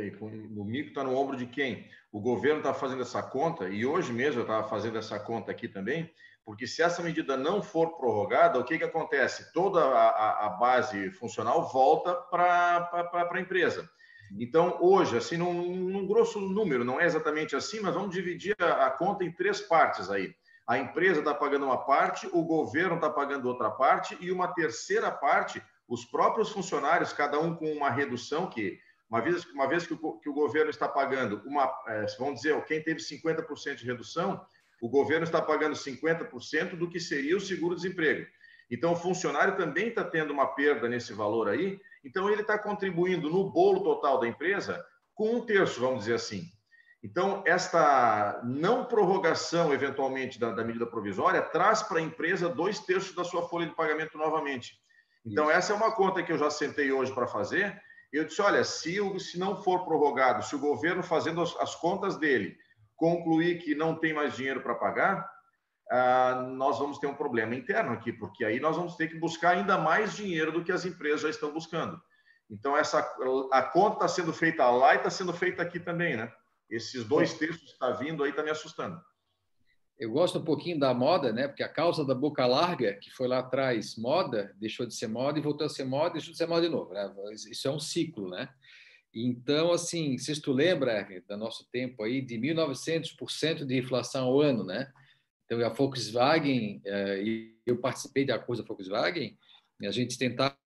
S2: o mico está no ombro de quem? O governo está fazendo essa conta e hoje mesmo eu estava fazendo essa conta aqui também, porque se essa medida não for prorrogada, o que que acontece? Toda a, a base funcional volta para a empresa. Então, hoje, assim, num, num, grosso número, não é exatamente assim, mas vamos dividir a, a conta em três partes aí. A empresa está pagando uma parte, o governo está pagando outra parte e uma terceira parte os próprios funcionários, cada um com uma redução que, uma vez, uma vez que, o, que o governo está pagando, uma, é, vamos dizer, quem teve 50% de redução, o governo está pagando 50% do que seria o seguro-desemprego. Então, o funcionário também está tendo uma perda nesse valor aí, então ele está contribuindo no bolo total da empresa com um terço, vamos dizer assim. Então, esta não prorrogação, eventualmente, da, da medida provisória, traz para a empresa dois terços da sua folha de pagamento novamente. Então, essa é uma conta que eu já sentei hoje para fazer. Eu disse: olha, se, se não for prorrogado, se o governo fazendo as, as contas dele concluir que não tem mais dinheiro para pagar, ah, nós vamos ter um problema interno aqui, porque aí nós vamos ter que buscar ainda mais dinheiro do que as empresas já estão buscando. Então, essa, a conta está sendo feita lá e está sendo feita aqui também, né? Esses dois textos que está vindo aí está me assustando
S1: eu gosto um pouquinho da moda, né? Porque a causa da boca larga, que foi lá atrás moda, deixou de ser moda e voltou a ser moda, deixou de ser moda de novo. Né? Isso é um ciclo, né? Então, assim, se tu lembra do nosso tempo aí, de 1.900% de inflação ao ano, né? Então, a Volkswagen, eh, eu participei da coisa Volkswagen, a gente tentava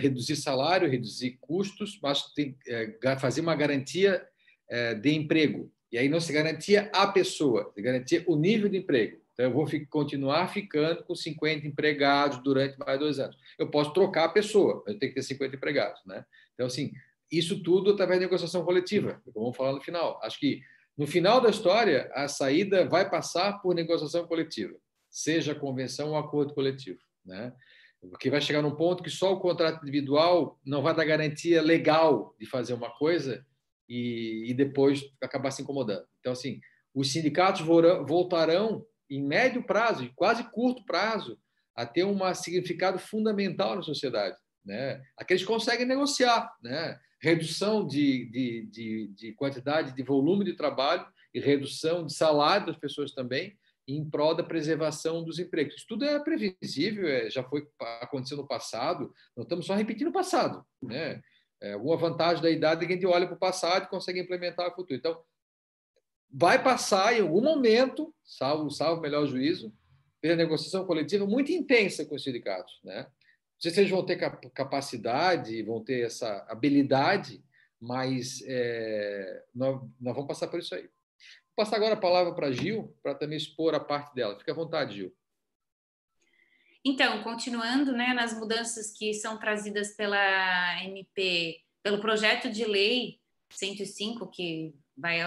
S1: reduzir salário, reduzir custos, mas eh, fazer uma garantia eh, de emprego. E aí não se garantia a pessoa, se garantia o nível de emprego. Então, eu vou continuar ficando com 50 empregados durante mais dois anos. Eu posso trocar a pessoa, eu tenho que ter 50 empregados. Né? Então, assim, isso tudo através da negociação coletiva, como vamos falar no final. Acho que, no final da história, a saída vai passar por negociação coletiva, seja convenção ou acordo coletivo. Né? Porque vai chegar num ponto que só o contrato individual não vai dar garantia legal de fazer uma coisa e, e depois acabar se incomodando. Então, assim, os sindicatos voltarão, em médio prazo, em quase curto prazo, a ter um significado fundamental na sociedade. Né? Aqueles conseguem negociar, né? redução de, de, de, de quantidade, de volume de trabalho e redução de salário das pessoas também, em prol da preservação dos empregos. Isso tudo é previsível, é, já foi aconteceu no passado, não estamos só repetindo o passado. Né? É, alguma vantagem da idade é que a gente olha para o passado e consegue implementar o futuro. Então, vai passar em algum momento, salvo, salvo melhor juízo, pela negociação coletiva muito intensa com os sindicatos. Né? Não sei se eles vão ter capacidade, vão ter essa habilidade, mas é, nós, nós vamos passar por isso aí. Vou passar agora a palavra para a Gil, para também expor a parte dela. Fique à vontade, Gil.
S4: Então, continuando né, nas mudanças que são trazidas pela MP, pelo projeto de lei 105, que vai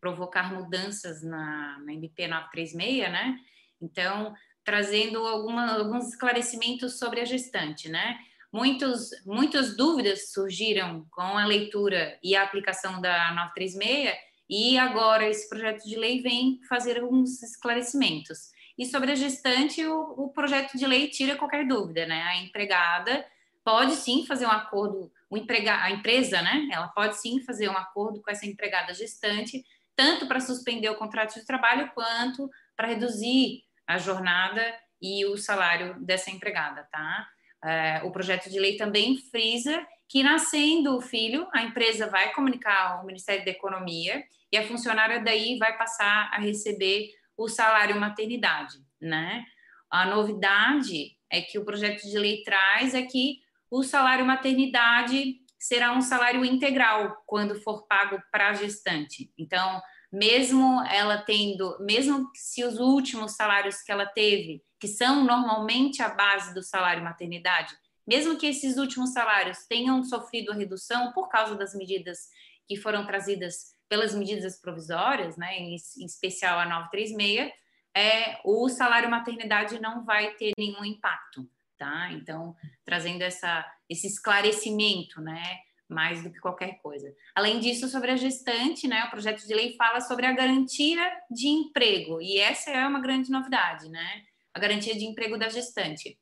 S4: provocar mudanças na, na MP 936, né? Então, trazendo alguma, alguns esclarecimentos sobre a gestante, né? Muitos, muitas dúvidas surgiram com a leitura e a aplicação da 936, e agora esse projeto de lei vem fazer alguns esclarecimentos. E sobre a gestante, o, o projeto de lei tira qualquer dúvida, né? A empregada pode sim fazer um acordo, o emprega, a empresa, né? Ela pode sim fazer um acordo com essa empregada gestante, tanto para suspender o contrato de trabalho quanto para reduzir a jornada e o salário dessa empregada, tá? É, o projeto de lei também frisa que, nascendo o filho, a empresa vai comunicar ao Ministério da Economia e a funcionária daí vai passar a receber o salário maternidade, né? A novidade é que o projeto de lei traz é que o salário maternidade será um salário integral quando for pago para a gestante. Então, mesmo ela tendo, mesmo se os últimos salários que ela teve, que são normalmente a base do salário maternidade, mesmo que esses últimos salários tenham sofrido a redução por causa das medidas que foram trazidas pelas medidas provisórias, né, em, em especial a 936, é, o salário maternidade não vai ter nenhum impacto, tá? Então, trazendo essa, esse esclarecimento, né, mais do que qualquer coisa. Além disso, sobre a gestante, né, o projeto de lei fala sobre a garantia de emprego, e essa é uma grande novidade, né? A garantia de emprego da gestante.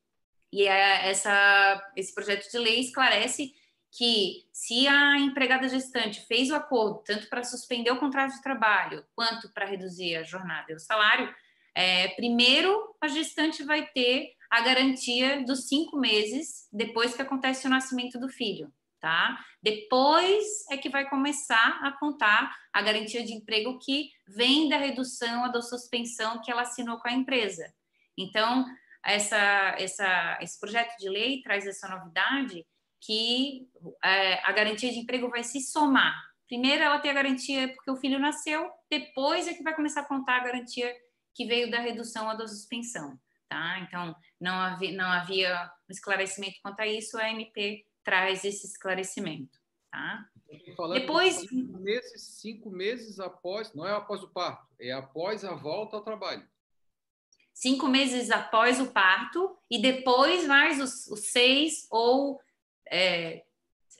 S4: E é essa, esse projeto de lei esclarece que se a empregada gestante fez o acordo tanto para suspender o contrato de trabalho quanto para reduzir a jornada e o salário, é, primeiro a gestante vai ter a garantia dos cinco meses depois que acontece o nascimento do filho, tá? Depois é que vai começar a contar a garantia de emprego que vem da redução ou da suspensão que ela assinou com a empresa. Então, essa, essa, esse projeto de lei traz essa novidade que é, a garantia de emprego vai se somar. Primeiro, ela tem a garantia porque o filho nasceu, depois é que vai começar a contar a garantia que veio da redução ou da suspensão. Tá? Então, não havia, não havia um esclarecimento quanto a isso, a MP traz esse esclarecimento. Tá?
S1: Depois. Cinco meses, cinco meses após, não é após o parto, é após a volta ao trabalho.
S4: Cinco meses após o parto e depois mais os, os seis ou é,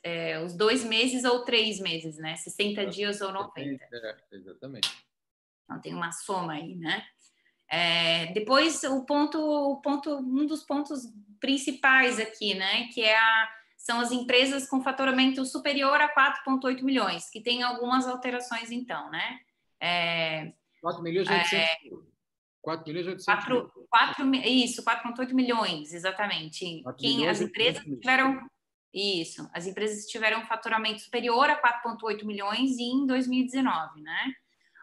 S4: é, os dois meses ou três meses, né? 60 dias ou 90.
S1: É, exatamente.
S4: Então tem uma soma aí, né? É, depois o ponto, o ponto, um dos pontos principais aqui, né? Que é a, são as empresas com faturamento superior a 4,8 milhões, que tem algumas alterações então, né?
S1: É, 4 milhões e 800 é, 4 milhões e 800 4,
S4: 4, Isso, 4,8 milhões, exatamente. Quem, as empresas tiveram isso. As empresas tiveram um faturamento superior a 4,8 milhões em 2019, né?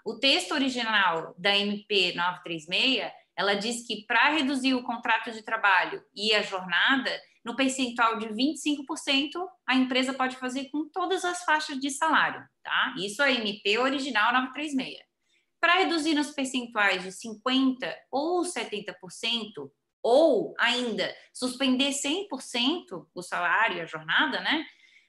S4: O texto original da MP 936, ela diz que para reduzir o contrato de trabalho e a jornada, no percentual de 25%, a empresa pode fazer com todas as faixas de salário, tá? Isso é a MP original 936. Para reduzir nos percentuais de 50% ou 70%, ou ainda suspender 100% o salário a jornada, né?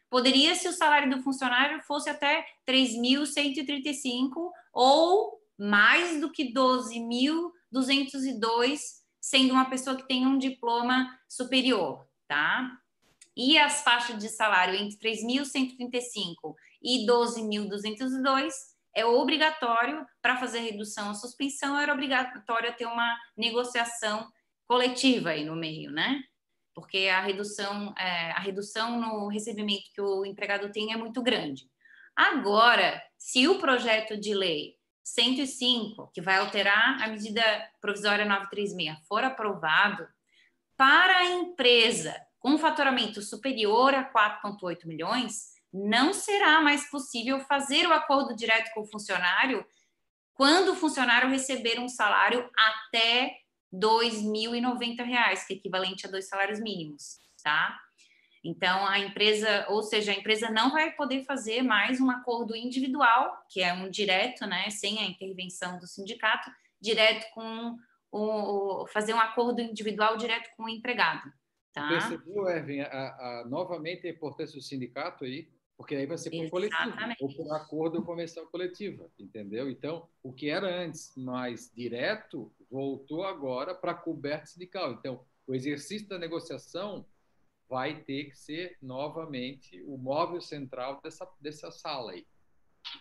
S4: Poderia se o salário do funcionário fosse até 3.135 ou mais do que 12.202 sendo uma pessoa que tem um diploma superior, tá? E as faixas de salário entre 3.135 e 12.202 é obrigatório para fazer redução ou suspensão, era obrigatório ter uma negociação coletiva aí no meio, né? Porque a redução, é, a redução no recebimento que o empregado tem é muito grande. Agora, se o projeto de lei 105, que vai alterar a medida provisória 936, for aprovado, para a empresa com faturamento superior a 4,8 milhões, não será mais possível fazer o acordo direto com o funcionário quando o funcionário receber um salário até R$ 2.090, que é equivalente a dois salários mínimos, tá? Então, a empresa, ou seja, a empresa não vai poder fazer mais um acordo individual, que é um direto, né, sem a intervenção do sindicato, direto com o, fazer um acordo individual direto com o empregado. Tá?
S1: Percebeu, Erwin, a, a, novamente a importância do sindicato aí? Porque aí vai ser por coletivo, ou por acordo convenção coletiva, entendeu? Então, o que era antes mais direto voltou agora para coberto sindical. Então, o exercício da negociação vai ter que ser novamente o móvel central dessa, dessa sala aí.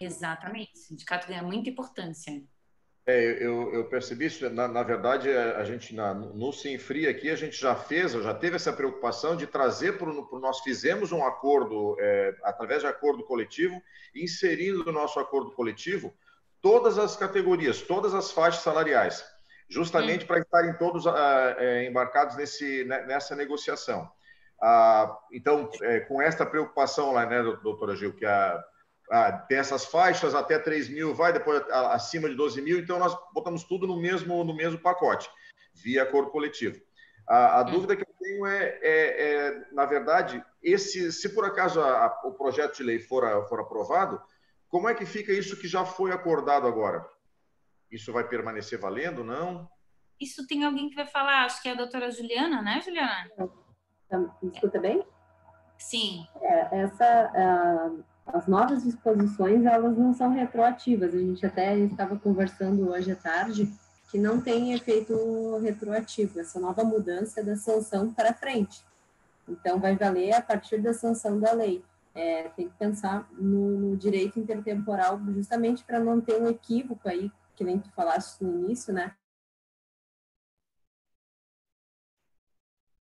S4: Exatamente. O sindicato ganha muita importância.
S2: É, eu, eu, percebi isso. Na, na verdade, a gente na, no Sinfri aqui a gente já fez, já teve essa preocupação de trazer para o nós fizemos um acordo é, através de acordo coletivo, inserindo no nosso acordo coletivo todas as categorias, todas as faixas salariais, justamente para estarem todos é, embarcados nesse, né, nessa negociação. Ah, então, é, com esta preocupação lá, né, doutora Gil, que a ah, tem essas faixas até 3 mil, vai depois acima de 12 mil, então nós botamos tudo no mesmo, no mesmo pacote, via acordo coletivo. A, a hum. dúvida que eu tenho é, é, é, na verdade, esse, se por acaso a, a, o projeto de lei for, for aprovado, como é que fica isso que já foi acordado agora? Isso vai permanecer valendo, não?
S4: Isso tem alguém que vai falar, acho que é a doutora Juliana, né, Juliana?
S5: Me escuta bem?
S4: Sim.
S5: É, essa... Uh as novas disposições elas não são retroativas. A gente até estava conversando hoje à tarde que não tem efeito retroativo. Essa nova mudança é da sanção para frente. Então vai valer a partir da sanção da lei. É, tem que pensar no, no direito intertemporal justamente para não ter um equívoco aí, que nem tu falaste no início, né?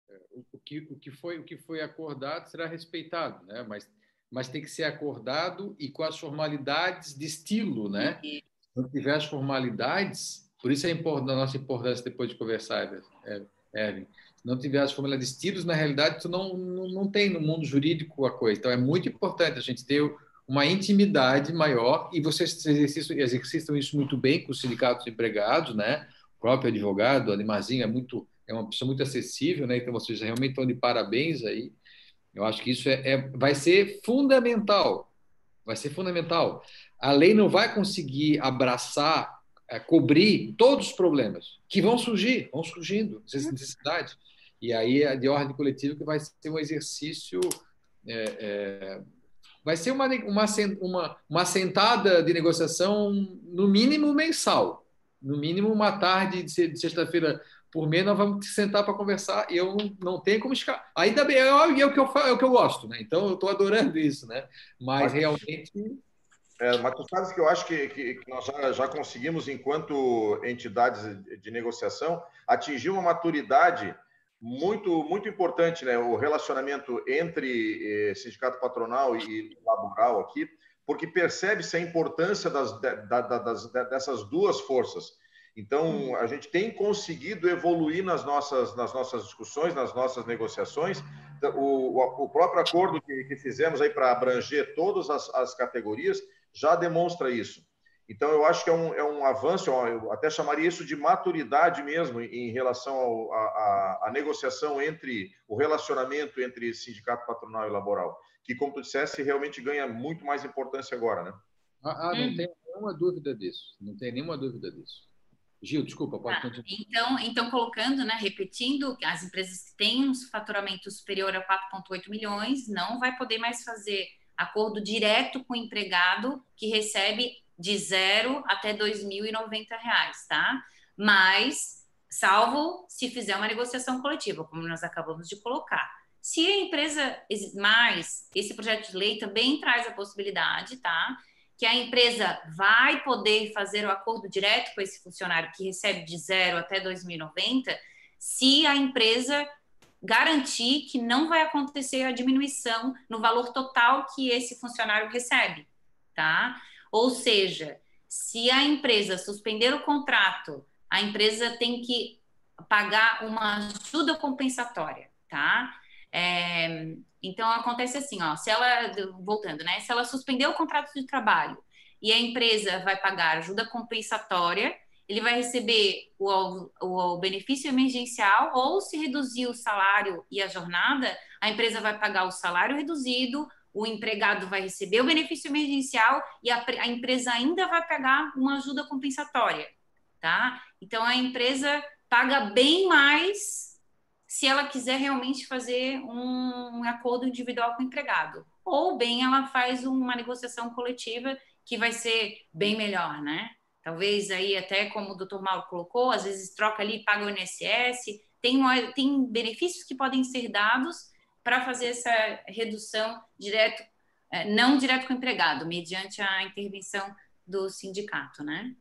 S1: É, o que, o que foi o que foi acordado será respeitado, né? Mas mas tem que ser acordado e com as formalidades de estilo, né? Se não tiver as formalidades, por isso é importante, a nossa importância depois de conversar, Evelyn. Se não tiver as formalidades de estilos, na realidade, tu não, não, não tem no mundo jurídico a coisa. Então, é muito importante a gente ter uma intimidade maior e vocês exercitam, exercitam isso muito bem com os sindicatos de empregados, né? O próprio advogado, Animarzinho, é muito é uma pessoa muito acessível, né? Então vocês realmente estão de parabéns aí. Eu acho que isso é, é, vai ser fundamental. Vai ser fundamental. A lei não vai conseguir abraçar, é, cobrir todos os problemas que vão surgir, vão surgindo, essas necessidades. E aí é de ordem coletiva que vai ser um exercício. É, é, vai ser uma, uma, uma, uma sentada de negociação, no mínimo mensal. No mínimo, uma tarde de sexta-feira por mês nós vamos sentar para conversar e eu não, tenho como escapar. Ainda bem, é, é, o que eu, é o que eu gosto, né? Então eu estou adorando isso, né? Mas, mas realmente.
S2: É, mas tu sabes que eu acho que, que, que nós já, já, conseguimos, enquanto entidades de negociação, atingir uma maturidade muito muito importante, né? O relacionamento entre eh, sindicato patronal e laboral aqui, porque percebe-se a importância das, da, das, dessas duas forças então, a gente tem conseguido evoluir nas nossas, nas nossas discussões, nas nossas negociações. Então, o, o próprio acordo que, que fizemos aí para abranger todas as, as, categorias já demonstra isso. Então, eu acho que é um, é um avanço, eu até chamaria isso de maturidade mesmo em relação à negociação entre o relacionamento entre sindicato patronal e laboral, que, como tu disseste, realmente ganha muito mais importância agora, né?
S1: Ah, ah não hum. tem nenhuma dúvida disso, não tem nenhuma dúvida disso. Gil, desculpa, pode ah, continuar.
S4: Então, então, colocando, né, repetindo, as empresas que têm um faturamento superior a 4,8 milhões não vai poder mais fazer acordo direto com o empregado que recebe de zero até R$ 2.090, tá? Mas salvo se fizer uma negociação coletiva, como nós acabamos de colocar. Se a empresa mais, esse projeto de lei também traz a possibilidade, tá? Que a empresa vai poder fazer o acordo direto com esse funcionário que recebe de zero até 2090, se a empresa garantir que não vai acontecer a diminuição no valor total que esse funcionário recebe, tá? Ou seja, se a empresa suspender o contrato, a empresa tem que pagar uma ajuda compensatória, tá? É, então acontece assim, ó, se ela voltando, né? Se ela suspender o contrato de trabalho e a empresa vai pagar ajuda compensatória, ele vai receber o, o, benefício emergencial ou se reduzir o salário e a jornada, a empresa vai pagar o salário reduzido, o empregado vai receber o benefício emergencial e a, a empresa ainda vai pagar uma ajuda compensatória, tá? Então a empresa paga bem mais se ela quiser realmente fazer um, um acordo individual com o empregado, ou bem ela faz uma negociação coletiva que vai ser bem melhor, né? Talvez aí até como o doutor Mauro colocou, às vezes troca ali, paga o INSS, tem, tem benefícios que podem ser dados para fazer essa redução direto, é, não direto com o empregado, mediante a intervenção do sindicato, né?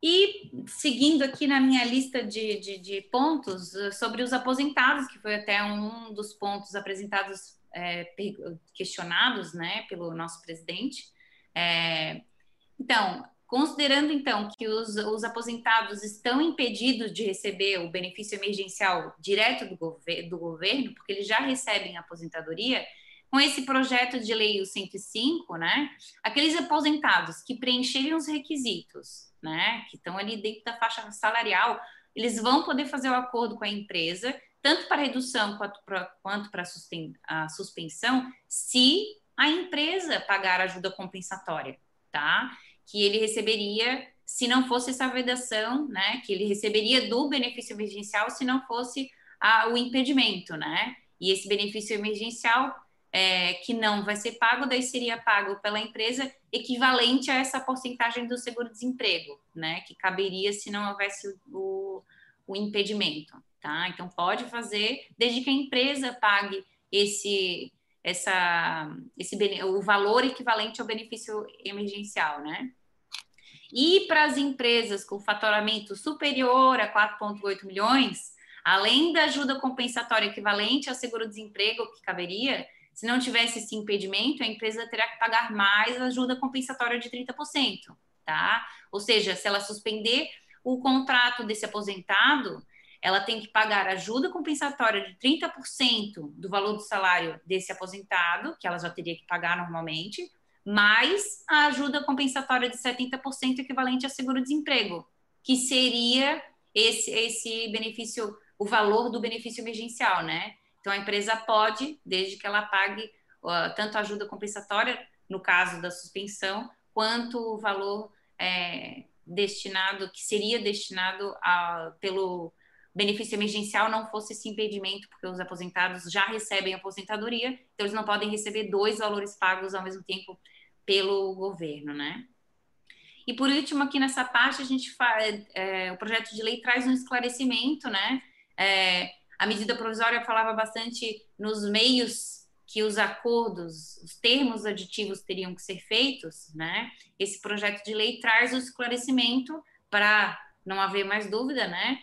S4: E seguindo aqui na minha lista de, de, de, pontos sobre os aposentados, que foi até um dos pontos apresentados, é, questionados, né, pelo nosso presidente. É, então, considerando então que os, os aposentados estão impedidos de receber o benefício emergencial direto do, gover do governo, porque eles já recebem aposentadoria, com esse projeto de lei o 105, né, aqueles aposentados que preencherem os requisitos, né, que estão ali dentro da faixa salarial, eles vão poder fazer o acordo com a empresa, tanto para redução quanto para, quanto a suspensão, se a empresa pagar ajuda compensatória, tá? Que ele receberia se não fosse essa vedação, né, que ele receberia do benefício emergencial se não fosse a, o impedimento, né? E esse benefício emergencial é, que não vai ser pago, daí seria pago pela empresa equivalente a essa porcentagem do seguro-desemprego, né? Que caberia se não houvesse o, o impedimento, tá? Então pode fazer, desde que a empresa pague esse essa esse o valor equivalente ao benefício emergencial, né? E para as empresas com faturamento superior a 4,8 milhões, além da ajuda compensatória equivalente ao seguro-desemprego que caberia, se não tivesse esse impedimento, a empresa terá que pagar mais ajuda compensatória de 30%, tá? Ou seja, se ela suspender o contrato desse aposentado, ela tem que pagar ajuda compensatória de 30% do valor do salário desse aposentado, que ela já teria que pagar normalmente, mais a ajuda compensatória de 70% equivalente a seguro-desemprego, que seria esse, esse benefício, o valor do benefício emergencial, né? Então, a empresa pode, desde que ela pague uh, tanto a ajuda compensatória, no caso da suspensão, quanto o valor é, destinado, que seria destinado a, pelo benefício emergencial não fosse esse impedimento, porque os aposentados já recebem aposentadoria, então eles não podem receber dois valores pagos ao mesmo tempo pelo governo, né? E por último, aqui nessa parte, a gente faz, é, o projeto de lei traz um esclarecimento, né? É, a medida provisória falava bastante nos meios que os acordos, os termos aditivos teriam que ser feitos, né? Esse projeto de lei traz o esclarecimento para não haver mais dúvida, né?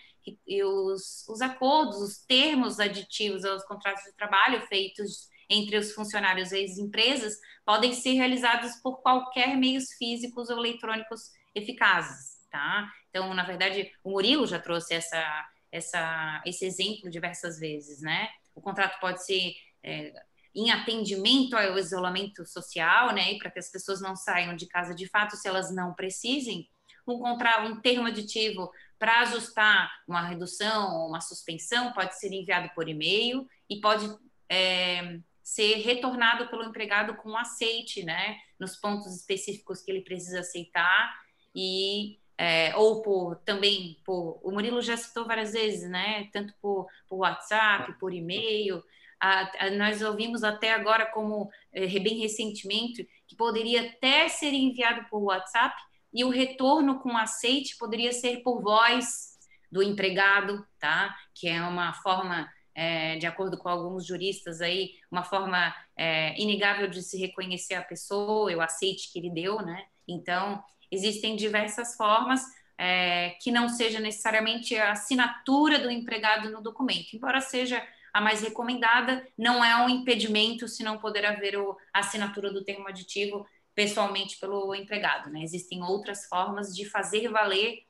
S4: E os, os acordos, os termos aditivos aos contratos de trabalho feitos entre os funcionários e as empresas podem ser realizados por qualquer meios físicos ou eletrônicos eficazes, tá? Então, na verdade, o Murilo já trouxe essa, essa, esse exemplo diversas vezes, né? O contrato pode ser é, em atendimento ao isolamento social, né? E para que as pessoas não saiam de casa de fato se elas não precisem, um contrato, um termo aditivo para ajustar uma redução ou uma suspensão pode ser enviado por e-mail e pode é, ser retornado pelo empregado com aceite, né, nos pontos específicos que ele precisa aceitar e é, ou por também por o Murilo já citou várias vezes, né, tanto por, por WhatsApp, por e-mail. A, a, nós ouvimos até agora como é, bem recentemente que poderia até ser enviado por WhatsApp e o retorno com aceite poderia ser por voz do empregado, tá? Que é uma forma, é, de acordo com alguns juristas aí, uma forma é, inegável de se reconhecer a pessoa, o aceite que ele deu, né? Então, existem diversas formas é, que não seja necessariamente a assinatura do empregado no documento, embora seja a mais recomendada, não é um impedimento se não poder haver a assinatura do termo aditivo pessoalmente pelo empregado. Né? Existem outras formas de fazer valer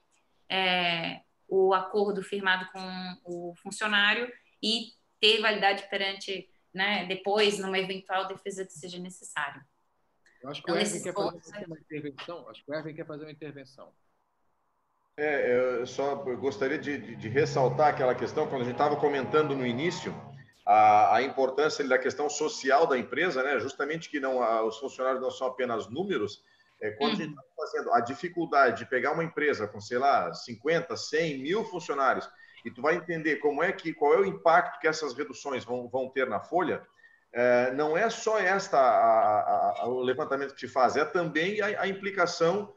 S4: é, o acordo firmado com o funcionário e ter validade perante, né, depois, numa eventual defesa que seja necessário.
S1: Eu acho que então, o Erwin quer fazer uma intervenção. Acho que o Erwin quer fazer uma intervenção.
S2: É, eu só gostaria de, de, de ressaltar aquela questão, quando a gente estava comentando no início, a, a, importância da questão social da empresa, né? justamente que não a, os funcionários não são apenas números, é, quando uhum. a gente está fazendo a dificuldade de pegar uma empresa com, sei lá, 50, 100 mil funcionários, e tu vai entender como é que, qual é o impacto que essas reduções vão, vão ter na folha, é, não é só esta a, a, o levantamento que se faz, é também a, a implicação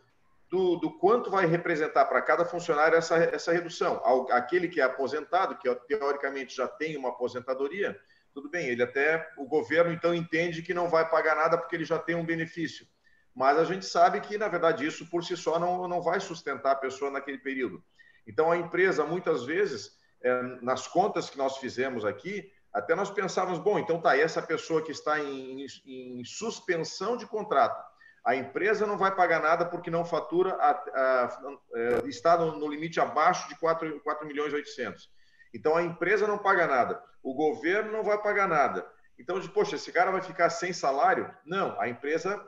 S2: do, do, quanto vai representar para cada funcionário essa, essa redução. Aquele que é aposentado, que teoricamente já tem uma aposentadoria, tudo bem, ele até, o governo então entende que não vai pagar nada porque ele já tem um benefício. Mas a gente sabe que, na verdade, isso por si só não, não vai sustentar a pessoa naquele período. Então, a empresa, muitas vezes, é, nas contas que nós fizemos aqui, até nós pensávamos, bom, então tá, essa pessoa que está em, em, em suspensão de contrato, a empresa não vai pagar nada porque não fatura, a, a, a, é, está no, no, limite abaixo de 4, 4 milhões e 800. Então, a empresa não paga nada, o governo não vai pagar nada. Então, de, poxa, esse cara vai ficar sem salário? Não, a empresa,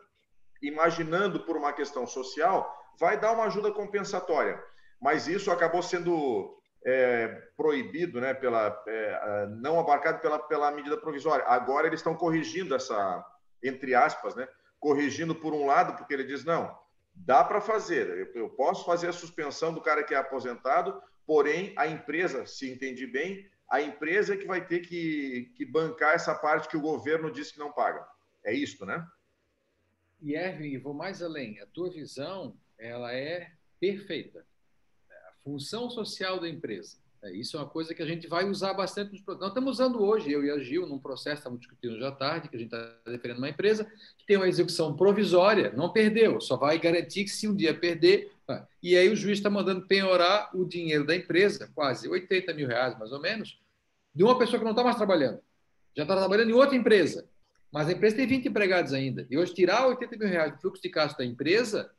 S2: imaginando por uma questão social, vai dar uma ajuda compensatória. Mas isso acabou sendo é, proibido, né, pela, é, não abarcado pela, pela medida provisória. Agora eles estão corrigindo essa, entre aspas, né, corrigindo por um lado, porque ele diz: não, dá para fazer, eu posso fazer a suspensão do cara que é aposentado, porém a empresa, se entendi bem, a empresa é que vai ter que, que bancar essa parte que o governo disse que não paga. É isso, né?
S1: E Erwin, vou mais além. A tua visão, ela é perfeita. A função social da empresa é, isso é uma coisa que a gente vai usar bastante nos Nós estamos usando hoje, eu e a Gil, num processo, estamos discutindo já à tarde, que a gente está defendendo uma empresa que tem uma execução provisória, não perdeu, só vai garantir que se um dia perder. E aí o juiz está mandando penhorar o dinheiro da empresa, quase 80 mil reais mais ou menos, de uma pessoa que não está mais trabalhando. Já está trabalhando em outra empresa. Mas a empresa tem 20 empregados ainda. E hoje tirar 80 mil reais do fluxo de caixa da empresa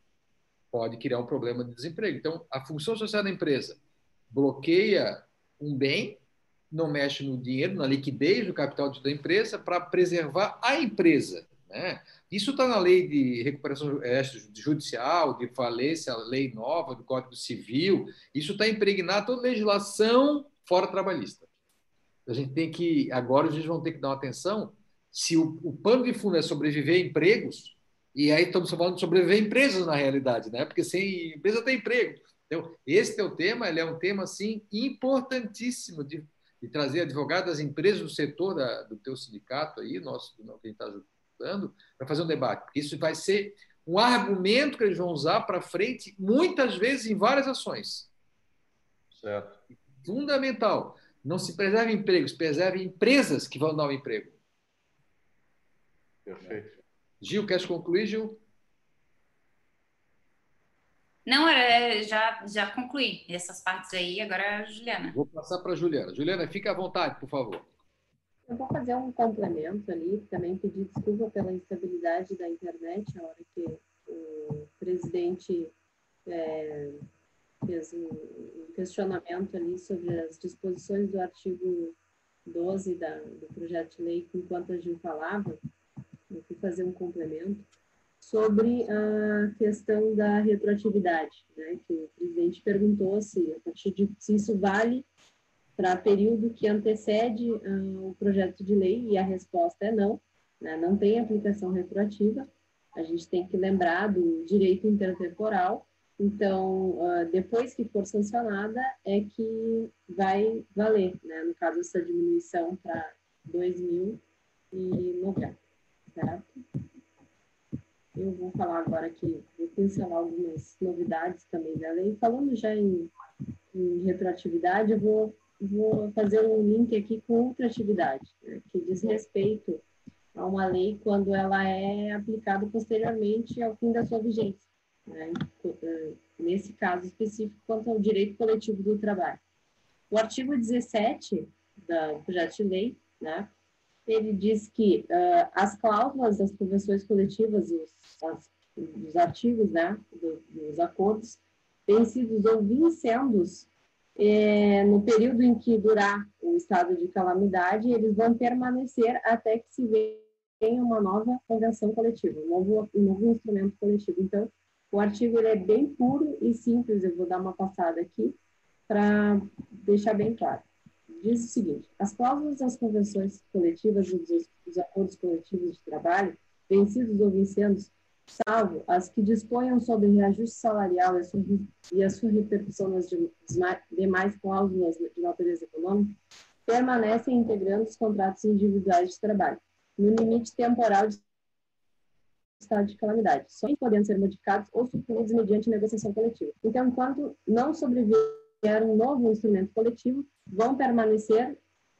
S1: pode criar um problema de desemprego. Então, a função social da empresa bloqueia um bem, não mexe no dinheiro, na liquidez do capital da empresa para preservar a empresa. Né? Isso está na lei de recuperação judicial, de falência, lei nova do Código Civil. Isso está impregnado toda legislação fora trabalhista. A gente tem que, agora, a gente vão ter que dar uma atenção se o, o pano de fundo é sobreviver a empregos, e aí estamos falando de sobreviver a empresas na realidade, né? porque sem empresa tem emprego. Então, esse teu tema ele é um tema assim importantíssimo de, de trazer advogados das empresas do setor da, do teu sindicato aí, nosso, quem está ajudando, para fazer um debate. Isso vai ser um argumento que eles vão usar para frente, muitas vezes em várias ações.
S2: Certo.
S1: Fundamental. Não se preserve empregos, preserve empresas que vão dar o emprego.
S2: Perfeito.
S1: Gil, queres concluir, Gil?
S4: Não, era, já, já concluí essas partes aí, agora é a Juliana.
S1: Vou passar para a Juliana. Juliana, fica à vontade, por favor.
S5: Eu vou fazer um complemento ali, também pedir desculpa pela instabilidade da internet, a hora que o presidente é, fez um, questionamento ali sobre as disposições do artigo 12 da, do projeto de lei, enquanto a Gil falava, eu fui fazer um complemento sobre a questão da retroatividade, né, que o presidente perguntou se, a partir de, se isso vale para período que antecede uh, o projeto de lei, e a resposta é não, né, não tem aplicação retroativa, a gente tem que lembrar do direito intertemporal, então, uh, depois que for sancionada, é que vai valer, né, no caso, essa diminuição para 2090, certo? Eu vou falar agora aqui, vou pincelar algumas novidades também da lei. Falando já em, em retroatividade, eu vou, vou fazer um link aqui com outra atividade, né, que diz respeito a uma lei quando ela é aplicada posteriormente ao fim da sua vigência. Né, nesse caso específico, quanto ao direito coletivo do trabalho. O artigo 17 da projeto de lei, né, ele diz que uh, as cláusulas das convenções coletivas, os, as, os artigos né, do, dos acordos, vencidos ou vincendos é, no período em que durar o estado de calamidade, eles vão permanecer até que se venha uma nova convenção coletiva, um novo, um novo instrumento coletivo. Então, o artigo ele é bem puro e simples, eu vou dar uma passada aqui para deixar bem claro diz o seguinte: as cláusulas das convenções coletivas e dos, dos acordos coletivos de trabalho, vencidos ou vencidos, salvo as que disponham sobre reajuste salarial e a sua, e a sua repercussão nas demais cláusulas de natureza econômica, permanecem integrando os contratos individuais de trabalho, no limite temporal de estado de calamidade, só podendo ser modificados ou suprimidos mediante negociação coletiva. Então, enquanto não sobreviver um novo instrumento coletivo, vão permanecer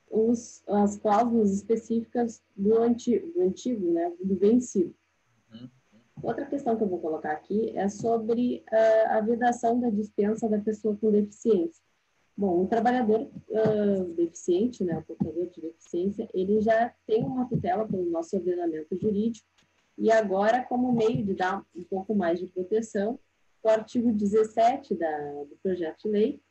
S5: os, as cláusulas específicas do antigo, do antigo, né, do vencido. Uhum. Outra questão que eu vou colocar aqui é sobre uh, a vedação da dispensa da pessoa com deficiência. Bom, o trabalhador uh, deficiente, né, o portador de deficiência, ele já tem uma tutela pelo nosso ordenamento jurídico e agora, como meio de dar um pouco mais de proteção, o artigo 17 da, do projeto de lei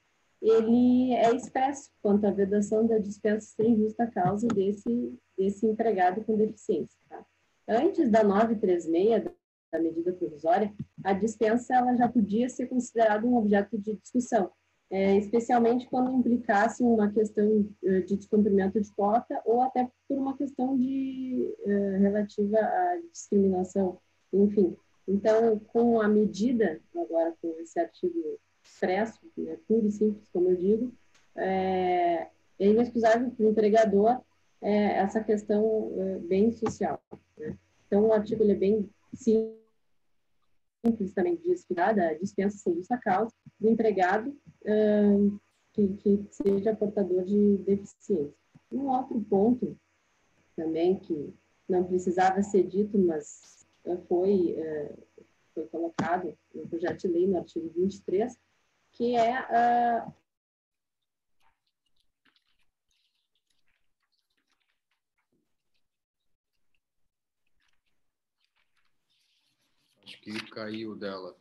S5: ele é expresso quanto à vedação da dispensa sem justa causa desse, desse empregado com deficiência. Tá? Antes da 936, da medida provisória, a dispensa ela já podia ser considerada um objeto de discussão, é, especialmente quando implicasse uma questão eh, de descumprimento de cota ou até por uma questão de, uh, relativa à discriminação, enfim. Então, com a medida, agora com esse artigo expresso, né, puro e simples, como eu digo, é, é inexcusável para o empregador é, essa questão é, bem social. Né? Então, o artigo é bem simples também, diz que nada dispensa sem justa causa do empregado é, que, que seja portador de deficiência. Um outro ponto também que não precisava ser dito, mas foi, é, foi colocado no projeto de lei, no artigo 23, que é uh...
S1: Acho que caiu dela.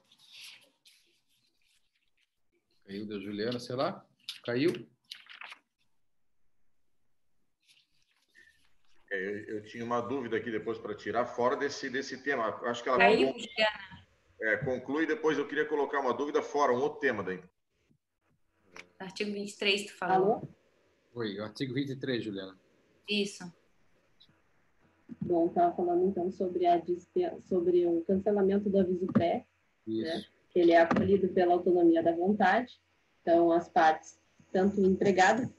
S1: Caiu da Juliana, sei lá. Caiu?
S2: É, eu, eu, tinha uma dúvida aqui depois para tirar fora desse, desse tema. Acho que ela
S4: caiu, Juliana.
S2: É, conclui, depois eu queria colocar uma dúvida fora, um outro tema daí.
S4: Artigo 23, tu falou. Alô?
S1: Oi, artigo 23, Juliana.
S4: Isso.
S5: Bom, estava falando então sobre, a, sobre o cancelamento do aviso pré, né, que ele é acolhido pela autonomia da vontade. Então, as partes, tanto o empregado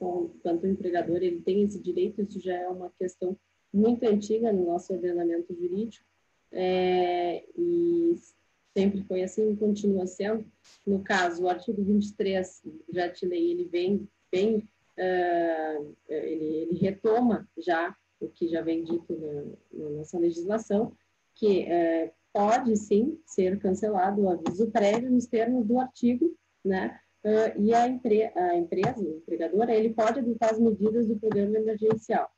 S5: quanto o empregador, ele tem esse direito, isso já é uma questão muito antiga no nosso ordenamento jurídico. É, e sempre foi assim e continua sendo. No caso, o artigo 23 já te lei, ele vem uh, ele, ele, retoma já o que já vem dito na, na nossa legislação, que uh, pode sim ser cancelado o aviso prévio nos termos do artigo, né? Uh, e a, empre a empresa, o empregador, ele pode adotar as medidas do programa emergencial.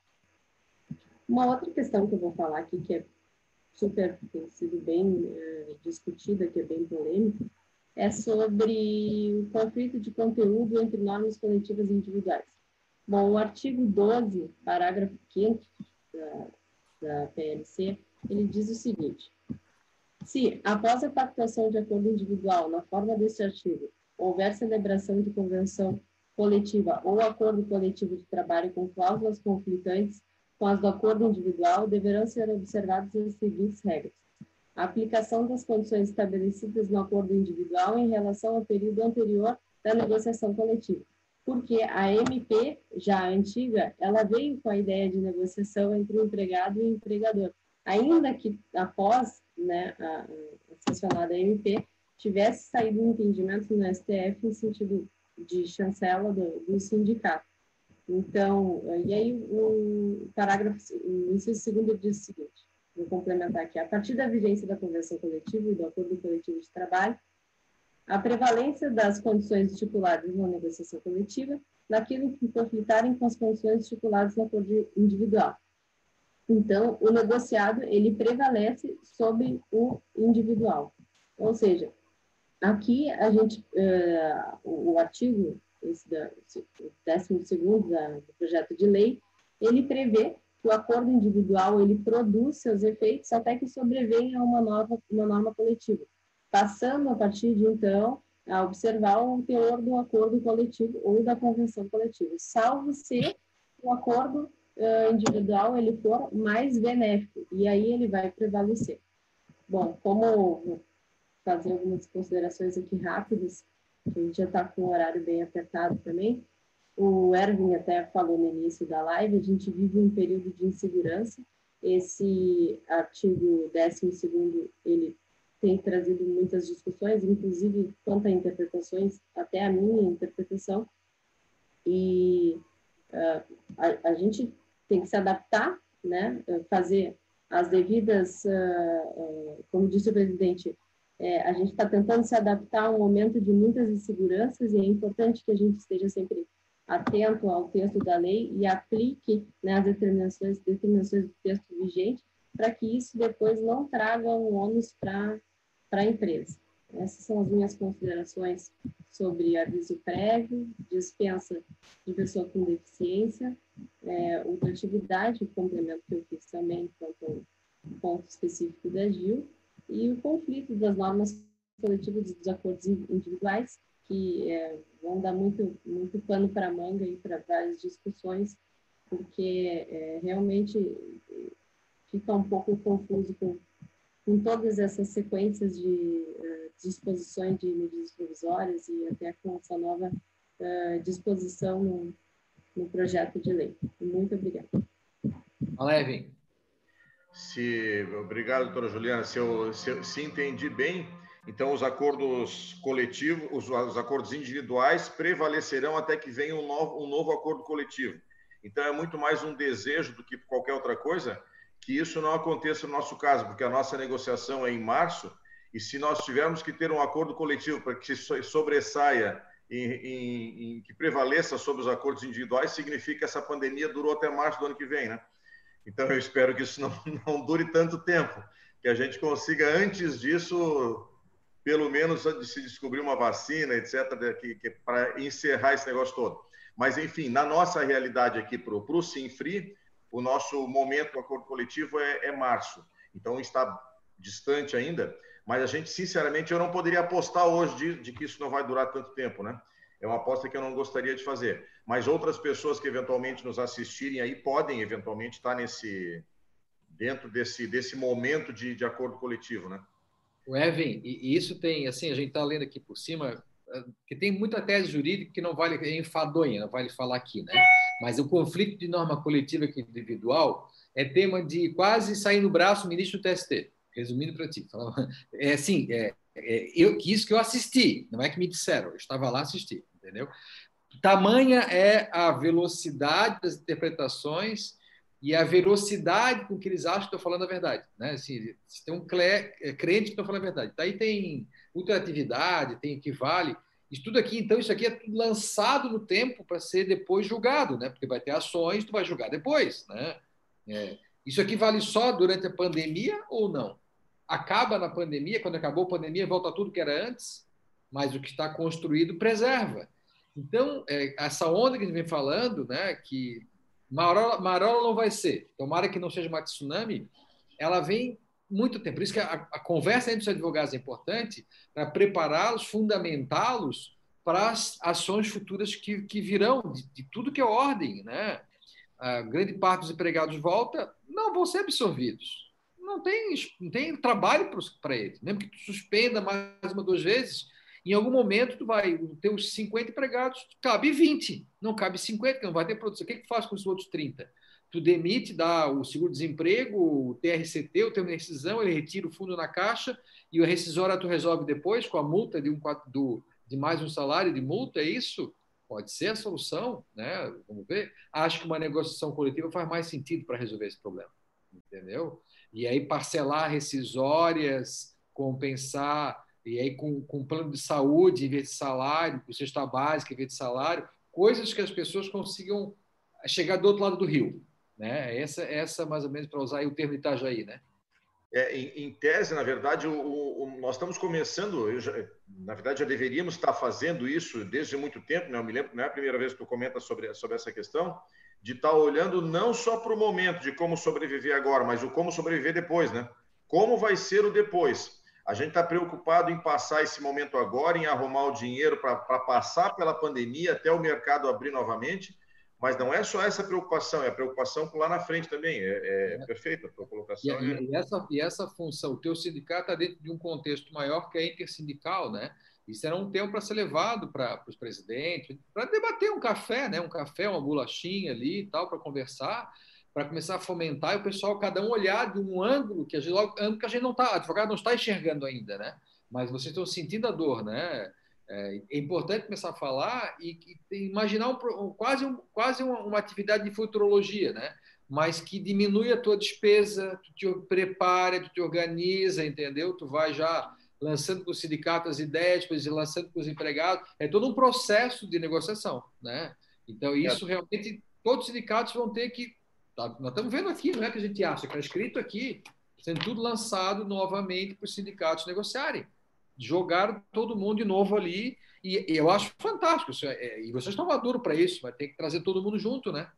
S5: Uma outra questão que eu vou falar aqui, que é super tem sido bem é, discutida, que é bem polêmica, é sobre o conflito de conteúdo entre normas coletivas e individuais. Bom, o artigo 12, parágrafo 5 da, da PLC, ele diz o seguinte: se, após a pactuação de acordo individual, na forma deste artigo, houver celebração de convenção coletiva ou acordo coletivo de trabalho com cláusulas conflitantes com as do acordo individual, deverão ser observadas as seguintes regras. A aplicação das condições estabelecidas no acordo individual em relação ao período anterior da negociação coletiva. Porque a MP, já antiga, ela veio com a ideia de negociação entre o empregado e o empregador. Ainda que após né, a, a sancionada MP, tivesse saído um entendimento no STF em sentido de chancela do, do sindicato. Então, e aí o parágrafo, o inciso segundo diz o seguinte, vou complementar aqui, a partir da vigência da convenção coletiva e do acordo coletivo de trabalho, a prevalência das condições estipuladas na negociação coletiva naquilo que conflitarem com as condições estipuladas no acordo individual. Então, o negociado, ele prevalece sobre o individual. Ou seja, aqui a gente, uh, o, artigo, esse da, o 12 do projeto de lei, ele prevê que o acordo individual, ele produz seus efeitos até que sobrevenha uma nova uma norma coletiva, passando a partir de então a observar o teor do acordo coletivo ou da convenção coletiva, salvo se o acordo uh, individual ele for mais benéfico, e aí ele vai prevalecer. Bom, como fazer algumas considerações aqui rápidas, a gente já está com o horário bem apertado também. O Erwin até falou no início da live, a gente vive um período de insegurança. Esse artigo 12 ele tem trazido muitas discussões, inclusive quanto a interpretações, até a minha interpretação. E uh, a, a, gente tem que se adaptar, né? fazer as devidas, uh, uh, como disse o presidente, é, a gente está tentando se adaptar a um momento de muitas inseguranças e é importante que a gente esteja sempre atento ao texto da lei e aplique né, as determinações, determinações do texto vigente para que isso depois não traga um ônus para a empresa. Essas são as minhas considerações sobre aviso prévio, dispensa de pessoa com deficiência, é, ultratividade, o complemento que eu fiz também quanto ao ponto específico da GIL, e o conflito das normas coletivas dos acordos individuais, que é, vão dar muito, muito pano para manga e para várias discussões, porque é, realmente fica um pouco confuso com com todas essas sequências de uh, disposições de medidas provisórias e até com essa nova uh, disposição no, no, projeto de lei. Muito obrigada.
S1: Alevin.
S2: Se, obrigado, doutora Juliana. Se eu, se, se entendi bem, então os acordos coletivos, os, os, acordos individuais prevalecerão até que venha um novo, um novo acordo coletivo. Então é muito mais um desejo do que qualquer outra coisa que isso não aconteça no nosso caso, porque a nossa negociação é em março, e se nós tivermos que ter um acordo coletivo para que se sobressaia em, em, em, que prevaleça sobre os acordos individuais, significa que essa pandemia durou até março do ano que vem, né? Então eu espero que isso não, não dure tanto tempo, que a gente consiga antes disso, pelo menos se descobrir uma vacina, etc., que, que para encerrar esse negócio todo. Mas enfim, na nossa realidade aqui para o Sinfri, o nosso momento do acordo coletivo é, é março. Então está distante ainda, mas a gente, sinceramente, eu não poderia apostar hoje de, de, que isso não vai durar tanto tempo, né? É uma aposta que eu não gostaria de fazer. Mas outras pessoas que eventualmente nos assistirem aí podem eventualmente estar nesse dentro desse desse momento de, de acordo coletivo, né?
S1: O Evan, e isso tem assim, a gente está lendo aqui por cima, que tem muita tese jurídica que não vale é enfadonha, não vale falar aqui, né? Mas o conflito de norma coletiva e individual é tema de quase sair no braço o ministro do TST. Resumindo para ti, é assim, é, é, eu, isso que eu assisti, não é que me disseram, eu estava lá assistir, entendeu? Tamanha é a velocidade das interpretações e a velocidade com que eles acham que estão falando a verdade. Né? Assim, se tem um é, crente que está falando a verdade. Daí tem ultratividade, tem equivale. Isso tudo aqui, então, isso aqui é tudo lançado no tempo para ser depois julgado, né? Porque vai ter ações, tu vai julgar depois, né? É. Isso aqui vale só durante a pandemia ou não? Acaba na pandemia, quando acabou a pandemia, volta tudo que era antes, mas o que está construído preserva. Então, é, essa onda que a gente vem falando, né, que marola, marola não vai ser, tomara que não seja uma tsunami, ela vem muito tempo. Por isso que a, a conversa entre os advogados é importante para prepará-los, fundamentá-los para as ações futuras que, que virão, de, de, tudo que é ordem. Né? A grande parte dos empregados volta, não vão ser absorvidos. Não tem, não tem trabalho para eles. Mesmo que tu suspenda mais uma, duas vezes, Em algum momento, tu vai ter os 50 empregados, cabe 20, não cabe 50, que não vai ter produção. O que, que faz com os outros 30? Tu demite, dá o seguro-desemprego, o TRCT, o termo de rescisão, ele retira o fundo na caixa e o rescisório tu resolve depois com a multa de, um, do, de mais um salário de multa, é isso? Pode ser a solução, né? Vamos ver. Acho que uma negociação coletiva faz mais sentido para resolver esse problema, entendeu? E aí parcelar rescisórias, compensar, e aí com, com plano de saúde em vez de salário, com cesta básica em vez de salário, coisas que as pessoas consigam chegar do outro lado do rio, né? Essa, essa mais ou menos para usar o termo Itajaí, né?
S2: É, em, em, tese, na verdade, o, o, nós estamos começando, já, na verdade, já deveríamos estar fazendo isso desde muito tempo, né? eu me lembro, não é a primeira vez que tu comenta sobre, sobre essa questão, de estar olhando não só para o momento de como sobreviver agora, mas o como sobreviver depois, né? Como vai ser o depois? A gente está preocupado em passar esse momento agora, em arrumar o dinheiro para passar pela pandemia até o mercado abrir novamente, mas não é só essa preocupação, é a preocupação por lá na frente também. É, é, é. perfeita a tua colocação.
S1: E, é... e, essa, e essa função, o teu sindicato está dentro de um contexto maior que é intersindical, né? Isso era um tempo para ser levado para os presidentes, para debater um café, né? um café, uma bolachinha ali e tal, para conversar, para começar a fomentar e o pessoal, cada um olhar de um ângulo que a gente, ângulo que a gente não está, advogado não está enxergando ainda, né? Mas vocês estão sentindo a dor, né? É, é importante começar a falar e, e imaginar um, quase, um, quase uma, uma, atividade de futurologia, né? mas que diminui a tua despesa, tu te prepara, tu te organiza, entendeu? Tu vai já lançando com o sindicato as ideias, depois lançando com os empregados. É todo um processo de negociação. Né? Então, isso realmente, todos os sindicatos vão ter que. Tá, nós estamos vendo aqui, não é que a gente acha, está escrito aqui, sendo tudo lançado novamente para os sindicatos negociarem jogaram todo mundo de novo ali. E, eu acho fantástico. É, e vocês estão maduros para isso, vai ter que trazer todo mundo junto, né?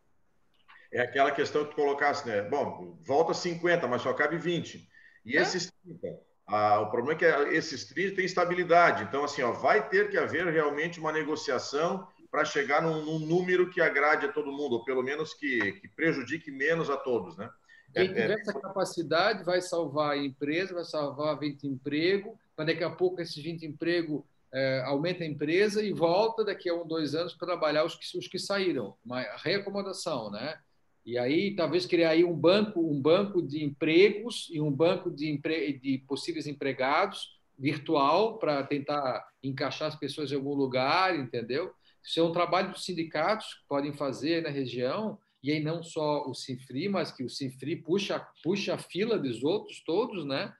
S2: É aquela questão que tu colocasse, né? Bom, volta 50, mas só cabe 20. E é. esses 30, ah, o problema é que esses 30 têm estabilidade. Então, assim, ó, vai ter que haver realmente uma negociação para chegar num, num, número que agrade a todo mundo, ou pelo menos que, que prejudique menos a todos, né?
S1: Quem é, tiver é... essa capacidade vai salvar a empresa, vai salvar 20 emprego, mas daqui a pouco esses 20 empregos é, aumenta a empresa e volta daqui a um, dois anos para trabalhar os que, os que saíram, uma reacomodação, né? E aí talvez criar aí um banco, um banco de empregos e um banco de, empre... de possíveis empregados virtual para tentar encaixar as pessoas em algum lugar, entendeu? Isso é um trabalho dos sindicatos que podem fazer na região e aí não só o Sinfri, mas que o Sinfri puxa puxa a fila dos outros todos, né?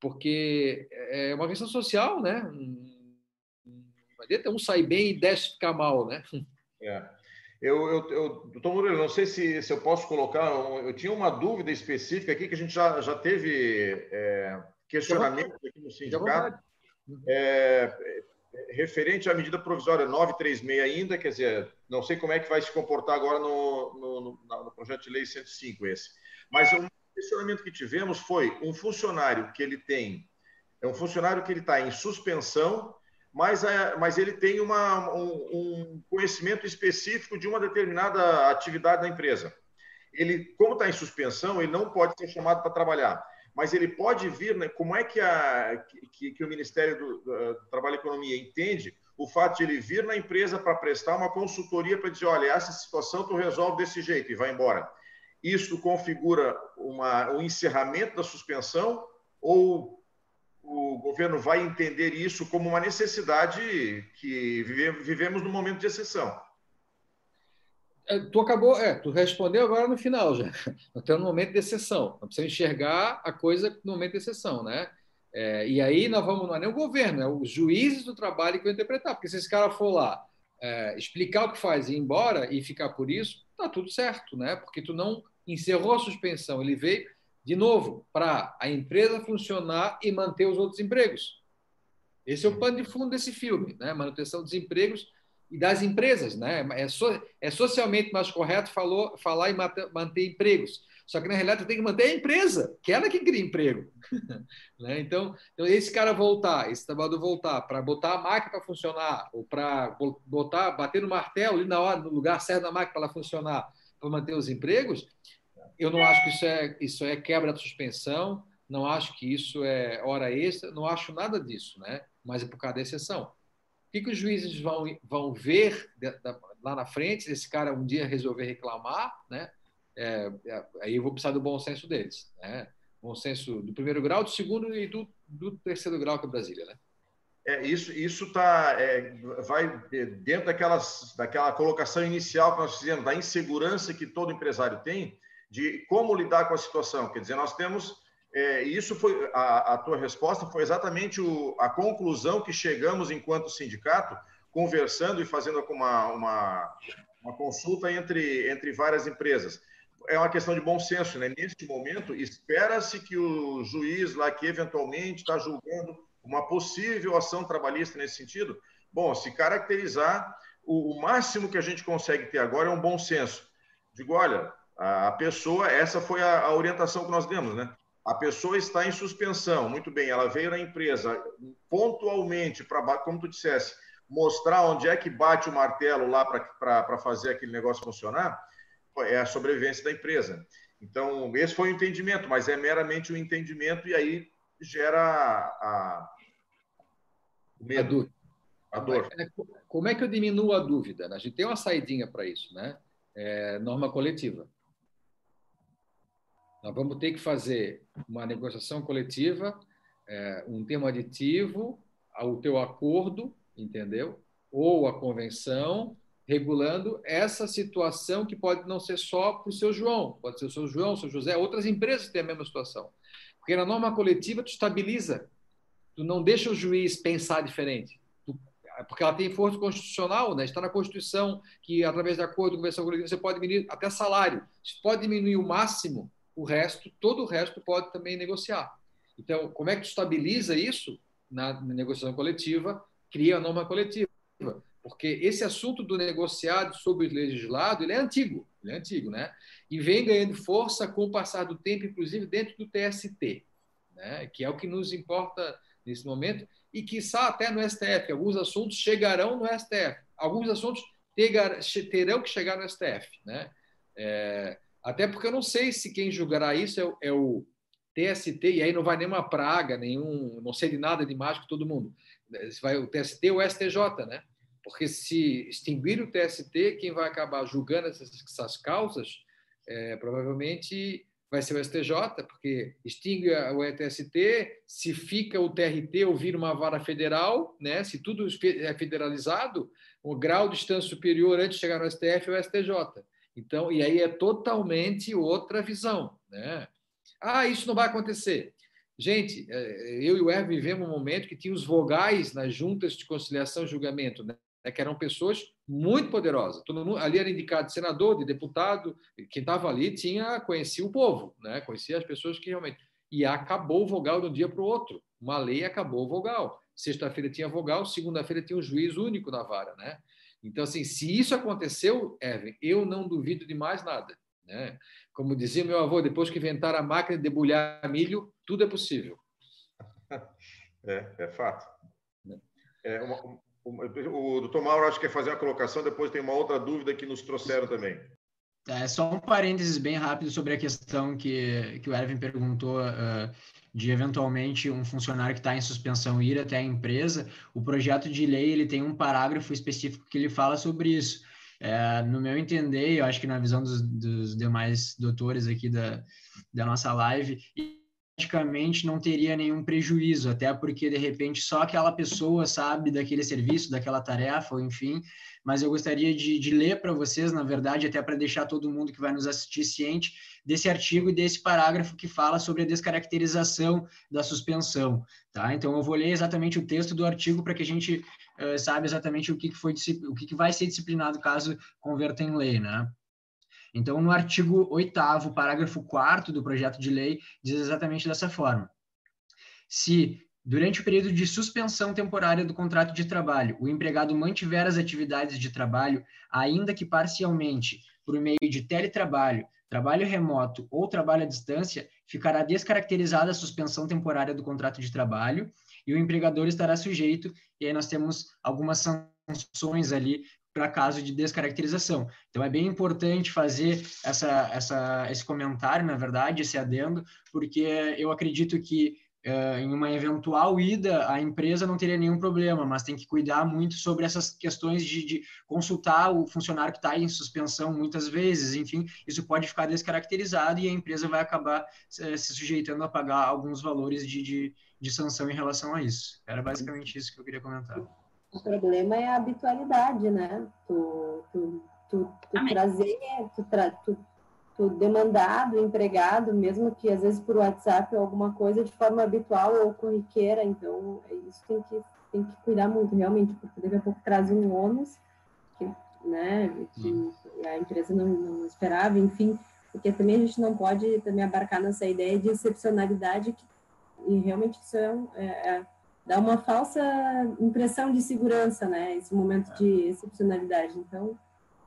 S1: porque é uma questão social, né? Não adianta um sair bem e dez ficar mal, né?
S2: É. Eu, eu, eu, doutor Murilo, não sei se, se eu posso colocar, eu tinha uma dúvida específica aqui que a gente já, já teve é, questionamento aqui no sindicato, é, referente à medida provisória 936 ainda, quer dizer, não sei como é que vai se comportar agora no, no, no, projeto de lei 105 esse, mas um, questionamento que tivemos foi um funcionário que ele tem, é um funcionário que ele está em suspensão, mas, é, mas ele tem uma, um, um, conhecimento específico de uma determinada atividade da empresa. Ele, como está em suspensão, ele não pode ser chamado para trabalhar, mas ele pode vir, né, como é que, a, que, que o Ministério do, do, Trabalho e Economia entende o fato de ele vir na empresa para prestar uma consultoria para dizer, olha, essa situação tu resolve desse jeito e vai embora. Isso configura uma, um encerramento da suspensão ou o governo vai entender isso como uma necessidade que vive, vivemos no momento de exceção?
S1: É, tu acabou, é, tu respondeu agora no final já. Nós estamos no momento de exceção. Nós precisamos enxergar a coisa no momento de exceção, né? É, e aí nós vamos, não é nem o governo, é os juízes do trabalho que vão interpretar. Porque se esse cara for lá é, explicar o que faz e ir embora e ficar por isso, tá tudo certo, né? Porque tu não encerrou a suspensão, ele veio de novo para a empresa funcionar e manter os outros empregos. Esse é o pano de fundo desse filme, né? Manutenção dos empregos e das empresas, né? É, so, é socialmente mais correto falou, falar em manter, empregos. Só que na realidade tem que manter a empresa, que é ela que cria emprego. né? então, então, esse cara voltar, esse trabalhador voltar para botar a máquina para funcionar, ou para botar, bater no martelo ali na hora, no lugar certo da máquina para ela funcionar, para manter os empregos, eu não acho que isso é, isso é quebra da suspensão, não acho que isso é hora extra, não acho nada disso, né? mas é por causa da exceção. O que, que os juízes vão, vão ver lá na frente, se esse cara um dia resolver reclamar, né? É, é, aí eu vou precisar do bom senso deles, né? Bom senso do primeiro grau, do segundo e do, do terceiro grau que é Brasília, né?
S2: É, isso isso tá, é, vai dentro daquelas, daquela colocação inicial que nós fizemos, da insegurança que todo empresário tem de como lidar com a situação. Quer dizer, nós temos. É, isso foi a, a, tua resposta foi exatamente o, a conclusão que chegamos enquanto sindicato, conversando e fazendo uma, uma, uma consulta entre, entre várias empresas. É uma questão de bom senso, né? Neste momento, espera-se que o juiz lá que eventualmente está julgando uma possível ação trabalhista nesse sentido, bom, se caracterizar, o, o máximo que a gente consegue ter agora é um bom senso. Digo, olha, a pessoa, essa foi a, a orientação que nós demos, né? A pessoa está em suspensão, muito bem, ela veio na empresa pontualmente para, como tu dissesse, mostrar onde é que bate o martelo lá para fazer aquele negócio funcionar, é a sobrevivência da empresa. Então, esse foi o entendimento, mas é meramente o um entendimento e aí gera a,
S1: o medo, a dor. É, como é que eu diminuo a dúvida? A gente tem uma saidinha para isso, né? É, norma coletiva. Nós vamos ter que fazer uma negociação coletiva, é, um termo aditivo ao teu acordo, entendeu? Ou a convenção, regulando essa situação que pode não ser só para o seu João, pode ser o seu João, o seu José, outras empresas têm a mesma situação. Porque na norma coletiva tu estabiliza, tu não deixa o juiz pensar diferente, porque ela tem força constitucional, né? está na Constituição que através de acordo, convenção coletiva, você pode diminuir até salário, você pode diminuir o máximo, o resto, todo o resto pode também negociar. Então, como é que tu estabiliza isso na negociação coletiva? Cria a norma coletiva porque esse assunto do negociado sobre o legislado ele é antigo, ele é antigo, né? E vem ganhando força com o passar do tempo, inclusive dentro do TST, né? Que é o que nos importa nesse momento e que até no STF. Alguns assuntos chegarão no STF, alguns assuntos terão que chegar no STF, né? É, até porque eu não sei se quem julgará isso é, é o TST, e aí não vai nenhuma praga, nenhum, não sei de nada de mágico todo mundo. Vai o TST ou o STJ, né? Porque se extinguir o TST, quem vai acabar julgando essas, essas causas é, provavelmente vai ser o STJ, porque extingue o TST, se fica o TRT ou vira uma vara federal, né? se tudo é federalizado, o grau de distância superior antes de chegar no STF é o STJ. Então, e aí é totalmente outra visão. Né? Ah, isso não vai acontecer. Gente, é, eu e o Hervé vivemos um momento que tinha os vogais nas juntas de conciliação e julgamento. Né? né, que eram pessoas muito poderosas. Todo mundo, ali era indicado de senador, de deputado, quem estava ali tinha conhecia o povo, né, conhecia as pessoas que realmente. E acabou o vogal de um dia para o outro. Uma lei acabou o vogal. Sexta-feira tinha vogal, segunda-feira tinha um juiz único na vara, né? Então, assim, se isso aconteceu, Evan, eu não duvido de mais nada. Né? Como dizia meu avô, depois que inventaram a máquina de debulhar milho, tudo é possível.
S2: É, é fato. Né? É, uma, o, doutor Mauro acho que quer fazer uma colocação, depois tem uma outra dúvida que nos trouxeram também.
S3: É, só um parênteses bem rápido sobre a questão que, que o Erwin perguntou uh, de eventualmente um funcionário que está em suspensão ir até a empresa. O projeto de lei ele tem um parágrafo específico que ele fala sobre isso. É, no meu entender, eu acho que na visão dos, dos demais doutores aqui da, da nossa live, praticamente não teria nenhum prejuízo, até porque de repente só aquela pessoa sabe daquele serviço, daquela tarefa, ou enfim. Mas eu gostaria de, de ler para vocês, na verdade, até para deixar todo mundo que vai nos assistir ciente desse artigo e desse parágrafo que fala sobre a descaracterização da suspensão. Tá? Então eu vou ler exatamente o texto do artigo para que a gente uh, saiba exatamente o que, foi o que, que vai ser disciplinado caso converta em lei, né? Então, no artigo 8 parágrafo 4 do projeto de lei, diz exatamente dessa forma. Se, durante o período de suspensão temporária do contrato de trabalho, o empregado mantiver as atividades de trabalho, ainda que parcialmente, por meio de teletrabalho, trabalho remoto ou trabalho à distância, ficará descaracterizada a suspensão temporária do contrato de trabalho e o empregador estará sujeito, e aí nós temos algumas sanções ali para caso de descaracterização. Então é bem importante fazer essa, essa, esse comentário, na verdade, esse adendo, porque eu acredito que uh, em uma eventual ida, a empresa não teria nenhum problema, mas tem que cuidar muito sobre essas questões de, de consultar o funcionário que está em suspensão muitas vezes, enfim, isso pode ficar descaracterizado e a empresa vai acabar uh, se sujeitando a pagar alguns valores de, de, de sanção em relação a isso. Era basicamente isso que eu queria comentar.
S5: O problema é a habitualidade, né? Tu, tu, tu, tu trazer, tu, tra, tu tu demandar do empregado, mesmo que às vezes por WhatsApp ou alguma coisa de forma habitual ou corriqueira. Então, é isso tem que, tem que cuidar muito, realmente, porque daqui a pouco traz um ônus que, né, que a empresa não, não esperava, enfim, porque também a gente não pode também abarcar nessa ideia de excepcionalidade que, e realmente isso é, é, é dá uma falsa impressão de segurança, né, esse momento de excepcionalidade. Então,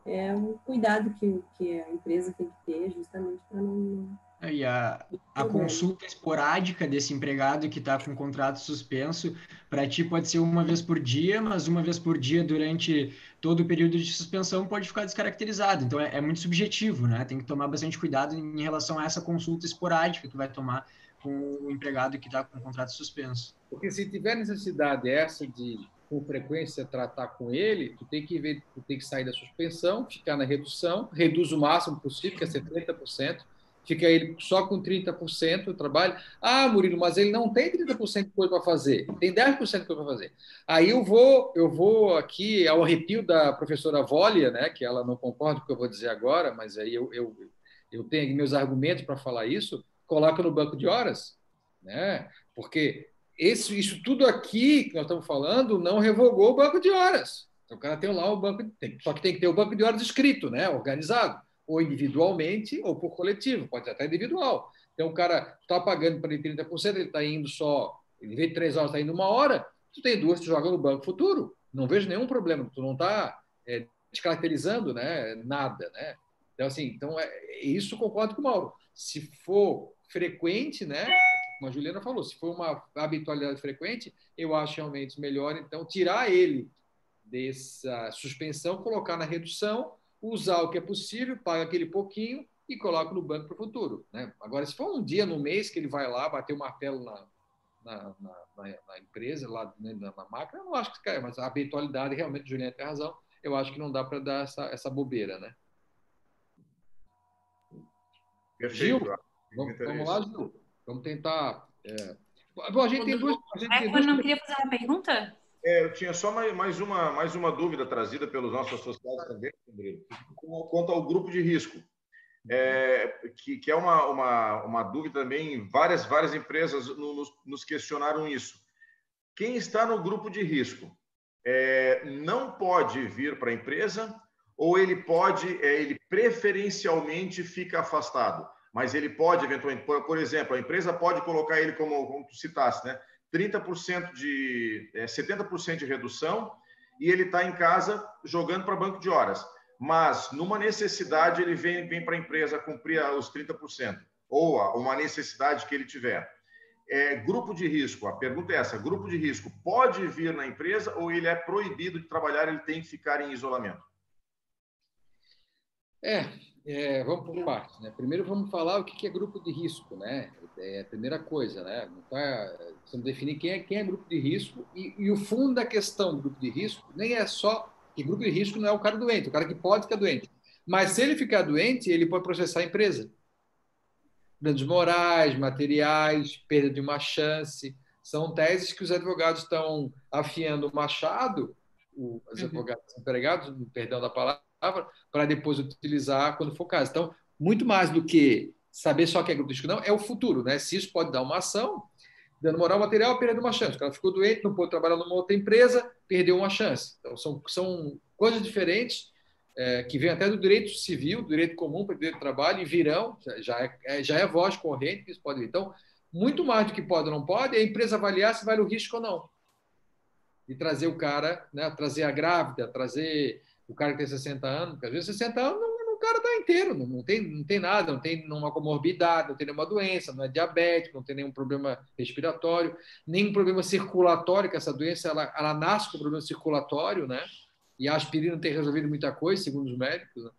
S5: é um cuidado que, que a empresa tem que ter justamente para não.
S3: E a, a consulta esporádica desse empregado que está com o contrato suspenso, para ti pode ser uma vez por dia, mas uma vez por dia durante todo o período de suspensão pode ficar descaracterizado. Então é, é muito subjetivo, né? Tem que tomar bastante cuidado em relação a essa consulta esporádica que vai tomar com o empregado que está com o contrato suspenso.
S1: Porque se tiver necessidade essa de com frequência tratar com ele, tu tem que ver, tu tem que sair da suspensão, ficar na redução, reduz o máximo possível, que é 70%, fica ele só com 30% do trabalho. Ah, Murilo, mas ele não tem 30% de coisa para fazer, tem 10% de coisa para fazer. Aí eu vou, eu vou aqui ao arrepio da professora Volia, né, que ela não concorda com o que eu vou dizer agora, mas aí eu, eu, eu tenho meus argumentos para falar isso, coloca no banco de horas, né? Porque esse, isso tudo aqui que nós estamos falando não revogou o banco de horas. Então, o cara tem lá o banco, tem, só que tem que ter o banco de horas escrito, né, organizado, ou individualmente ou por coletivo, pode ser até individual. Então, o cara está pagando para ele 30%, ele está indo só, ele vem três horas, está indo uma hora, tu tem duas, tu joga no banco futuro. Não vejo nenhum problema, tu não está é, descaracterizando né, nada. Né? Então, assim, então, é, isso concordo com o Mauro. Se for frequente, né, como a Juliana falou, se for uma habitualidade frequente, eu acho realmente melhor, então, tirar ele dessa suspensão, colocar na redução, usar o que é possível, paga aquele pouquinho e coloca no banco para o futuro. Né? Agora, se for um dia no mês que ele vai lá bater o martelo na, na, na, na empresa, lá né, na, na, máquina, eu não acho que cai, mas a habitualidade, realmente, Juliana tem razão, eu acho que não dá para dar essa, essa bobeira, né?
S2: Perfeito.
S1: Gil, vamos, vamos lá, Gil. Vamos tentar. É... Bom, a gente tem duas. A gente
S4: tem duas... não queria fazer uma pergunta?
S2: É, eu tinha só mais, mais, uma, mais uma dúvida trazida pelos nossos associados também, quanto ao grupo de risco. É, que, que, é uma, uma, uma dúvida também, várias, várias empresas nos, nos questionaram isso. Quem está no grupo de risco é, não pode vir para a empresa ou ele pode, é, ele preferencialmente fica afastado? Mas ele pode, eventualmente, por, por exemplo, a empresa pode colocar ele como, como tu citaste, né? 30% de, é, 70% de redução e ele está em casa jogando para banco de horas. Mas, numa necessidade, ele vem, vem para a empresa cumprir os 30%, ou uma necessidade que ele tiver. É, grupo de risco, a pergunta é essa: grupo de risco pode vir na empresa ou ele é proibido de trabalhar, ele tem que ficar em isolamento?
S1: É, é, vamos por partes. Né? Primeiro vamos falar o que é grupo de risco, né? É a primeira coisa, né? Tá, precisamos definir quem é, quem é grupo de risco e, e, o fundo da questão do grupo de risco nem é só que grupo de risco não é o cara doente, o cara que pode ficar doente. Mas se ele ficar doente, ele pode processar a empresa. Danos morais, materiais, perda de uma chance, são teses que os advogados estão afiando o machado, os uhum. advogados uhum. empregados, perdão da palavra, para depois utilizar quando for caso. Então, muito mais do que saber só que é grupo de risco, não, é o futuro, né? Se isso pode dar uma ação, dando moral material, perdendo uma chance. O cara ficou doente, não pôde trabalhar numa outra empresa, perdeu uma chance. Então, são, são coisas diferentes é, que vêm até do direito civil, do direito comum para o direito do trabalho, e virão, já é, é, já é voz corrente que isso pode vir. Então, muito mais do que pode ou não pode, é a empresa avaliar se vale o risco ou não. E trazer o cara, né, trazer a grávida, trazer o cara que tem 60 anos, porque às vezes 60 anos o cara está inteiro, não, não, tem, não tem nada, não tem nenhuma comorbidade, não tem nenhuma doença, não é diabético, não tem nenhum problema respiratório, nenhum problema circulatório, que essa doença ela, ela nasce com problema circulatório, né? E a aspirina tem resolvido muita coisa, segundo os médicos. Né?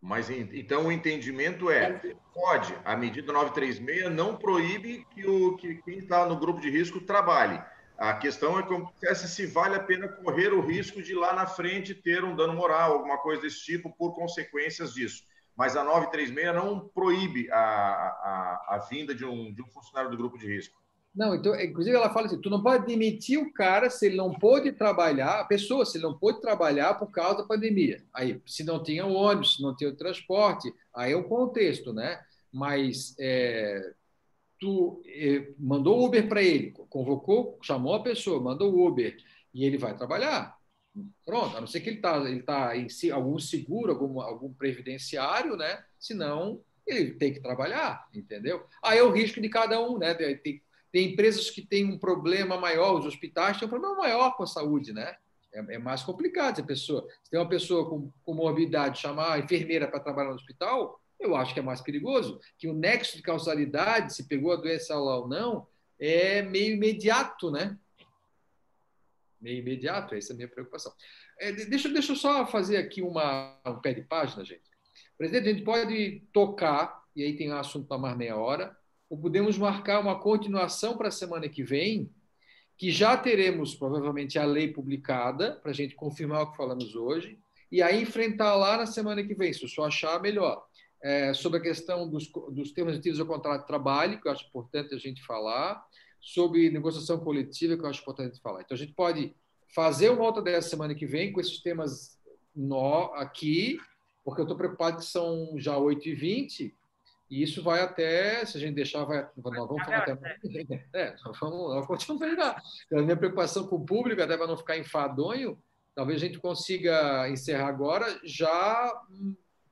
S2: Mas então o entendimento é, pode, a medida 936 não proíbe que, o, que quem está no grupo de risco trabalhe. A questão é como se vale a pena correr o risco de lá na frente ter um dano moral, alguma coisa desse tipo, por consequências disso. Mas a 936 não proíbe a, a, a vinda de um, de um funcionário do grupo de risco.
S1: Não, então, inclusive ela fala assim: tu não pode demitir o cara se ele não pôde trabalhar, a pessoa, se ele não pôde trabalhar por causa da pandemia. Aí, se não tinha o ônibus, se não tinha o transporte, aí é o contexto, né? Mas é, tu é, mandou o Uber para ele, convocou, chamou a pessoa, mandou o Uber e ele vai trabalhar. Pronto, a não ser que ele está ele tá em algum seguro, algum, algum previdenciário, né? Senão ele tem que trabalhar, entendeu? Aí é o risco de cada um, né? Tem, tem empresas que têm um problema maior, os hospitais têm um problema maior com a saúde, né? É, é mais complicado. Se, a pessoa, se tem uma pessoa com, com morbidade chamar a enfermeira para trabalhar no hospital, eu acho que é mais perigoso. Que o nexo de causalidade, se pegou a doença lá ou não, é meio imediato, né? Meio imediato, essa é a minha preocupação. É, deixa, deixa eu só fazer aqui uma, um pé de página, gente. Presidente, a gente pode tocar, e aí tem um assunto para mais meia hora, ou podemos marcar uma continuação para a semana que vem, que já teremos provavelmente a lei publicada, para a gente confirmar o que falamos hoje, e aí enfrentar lá na semana que vem, se o senhor achar melhor. É, sobre a questão dos, dos termos relativos ao contrato de trabalho, que eu acho importante a gente falar, sobre negociação coletiva, que eu acho importante a gente falar. Então, a gente pode fazer uma outra dessa semana que vem com esses temas nó aqui, porque eu estou preocupado que são já 8h20, e isso vai até, se a gente deixar, vai, nós vamos falar até. É, nós vamos, nós continuamos a A minha preocupação com o público, até para não ficar enfadonho, talvez a gente consiga encerrar agora, já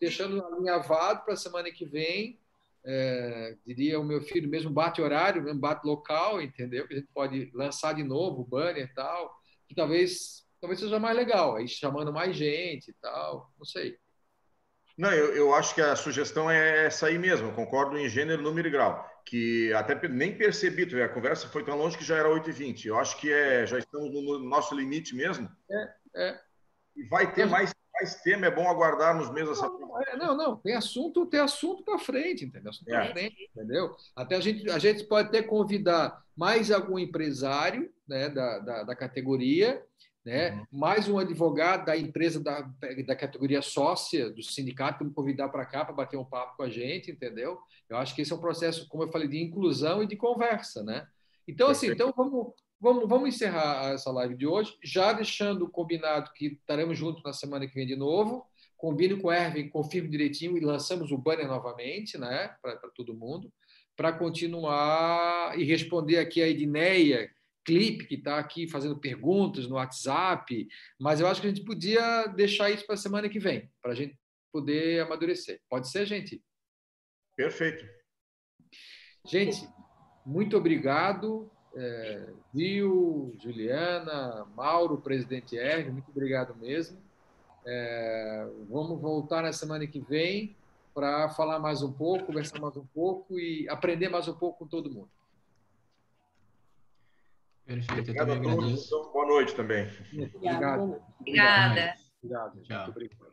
S1: deixando alinhavado para a semana que vem. É, diria o meu filho, mesmo bate horário, mesmo bate local, entendeu? Que a gente pode lançar de novo o banner e tal, que talvez, talvez seja mais legal, aí chamando mais gente e tal, não sei.
S2: Não, eu, eu acho que a sugestão é essa aí mesmo, concordo em gênero, número e grau, que até nem percebi, a conversa foi tão longe que já era 8h20. Eu acho que é, já estamos no nosso limite mesmo.
S1: É, é.
S2: E vai ter mais, mais tema, é bom aguardarmos mesmo essa.
S1: Não, é, não, não, tem assunto, tem assunto para frente, entendeu? Assunto é. frente, entendeu? Até a gente, a gente pode até convidar mais algum empresário né, da, da, da categoria né? Uhum. Mais um advogado da empresa da, da categoria sócia do sindicato que me convidar para cá para bater um papo com a gente, entendeu? Eu acho que esse é um processo, como eu falei, de inclusão e de conversa, né? Então, assim, então vamos, vamos, vamos encerrar essa live de hoje, já deixando combinado que estaremos juntos na semana que vem de novo. Combine com o Erwin, confirme direitinho e lançamos o banner novamente, né? Para todo mundo, para continuar e responder aqui a Edneia, Clipe, que está aqui fazendo perguntas no WhatsApp, mas eu acho que a gente podia deixar isso para a semana que vem, para a gente poder amadurecer. Pode ser, gente?
S2: Perfeito.
S1: Gente, muito obrigado. É, Rio, Juliana, Mauro, presidente R, muito obrigado mesmo. É, vamos voltar na semana que vem para falar mais um pouco, conversar mais um pouco e aprender mais um pouco com todo mundo.
S3: Perfeito, eu também agradeço.
S2: Boa noite também.
S4: Obrigada. Obrigada.
S1: Obrigado. Tchau. Muito obrigado.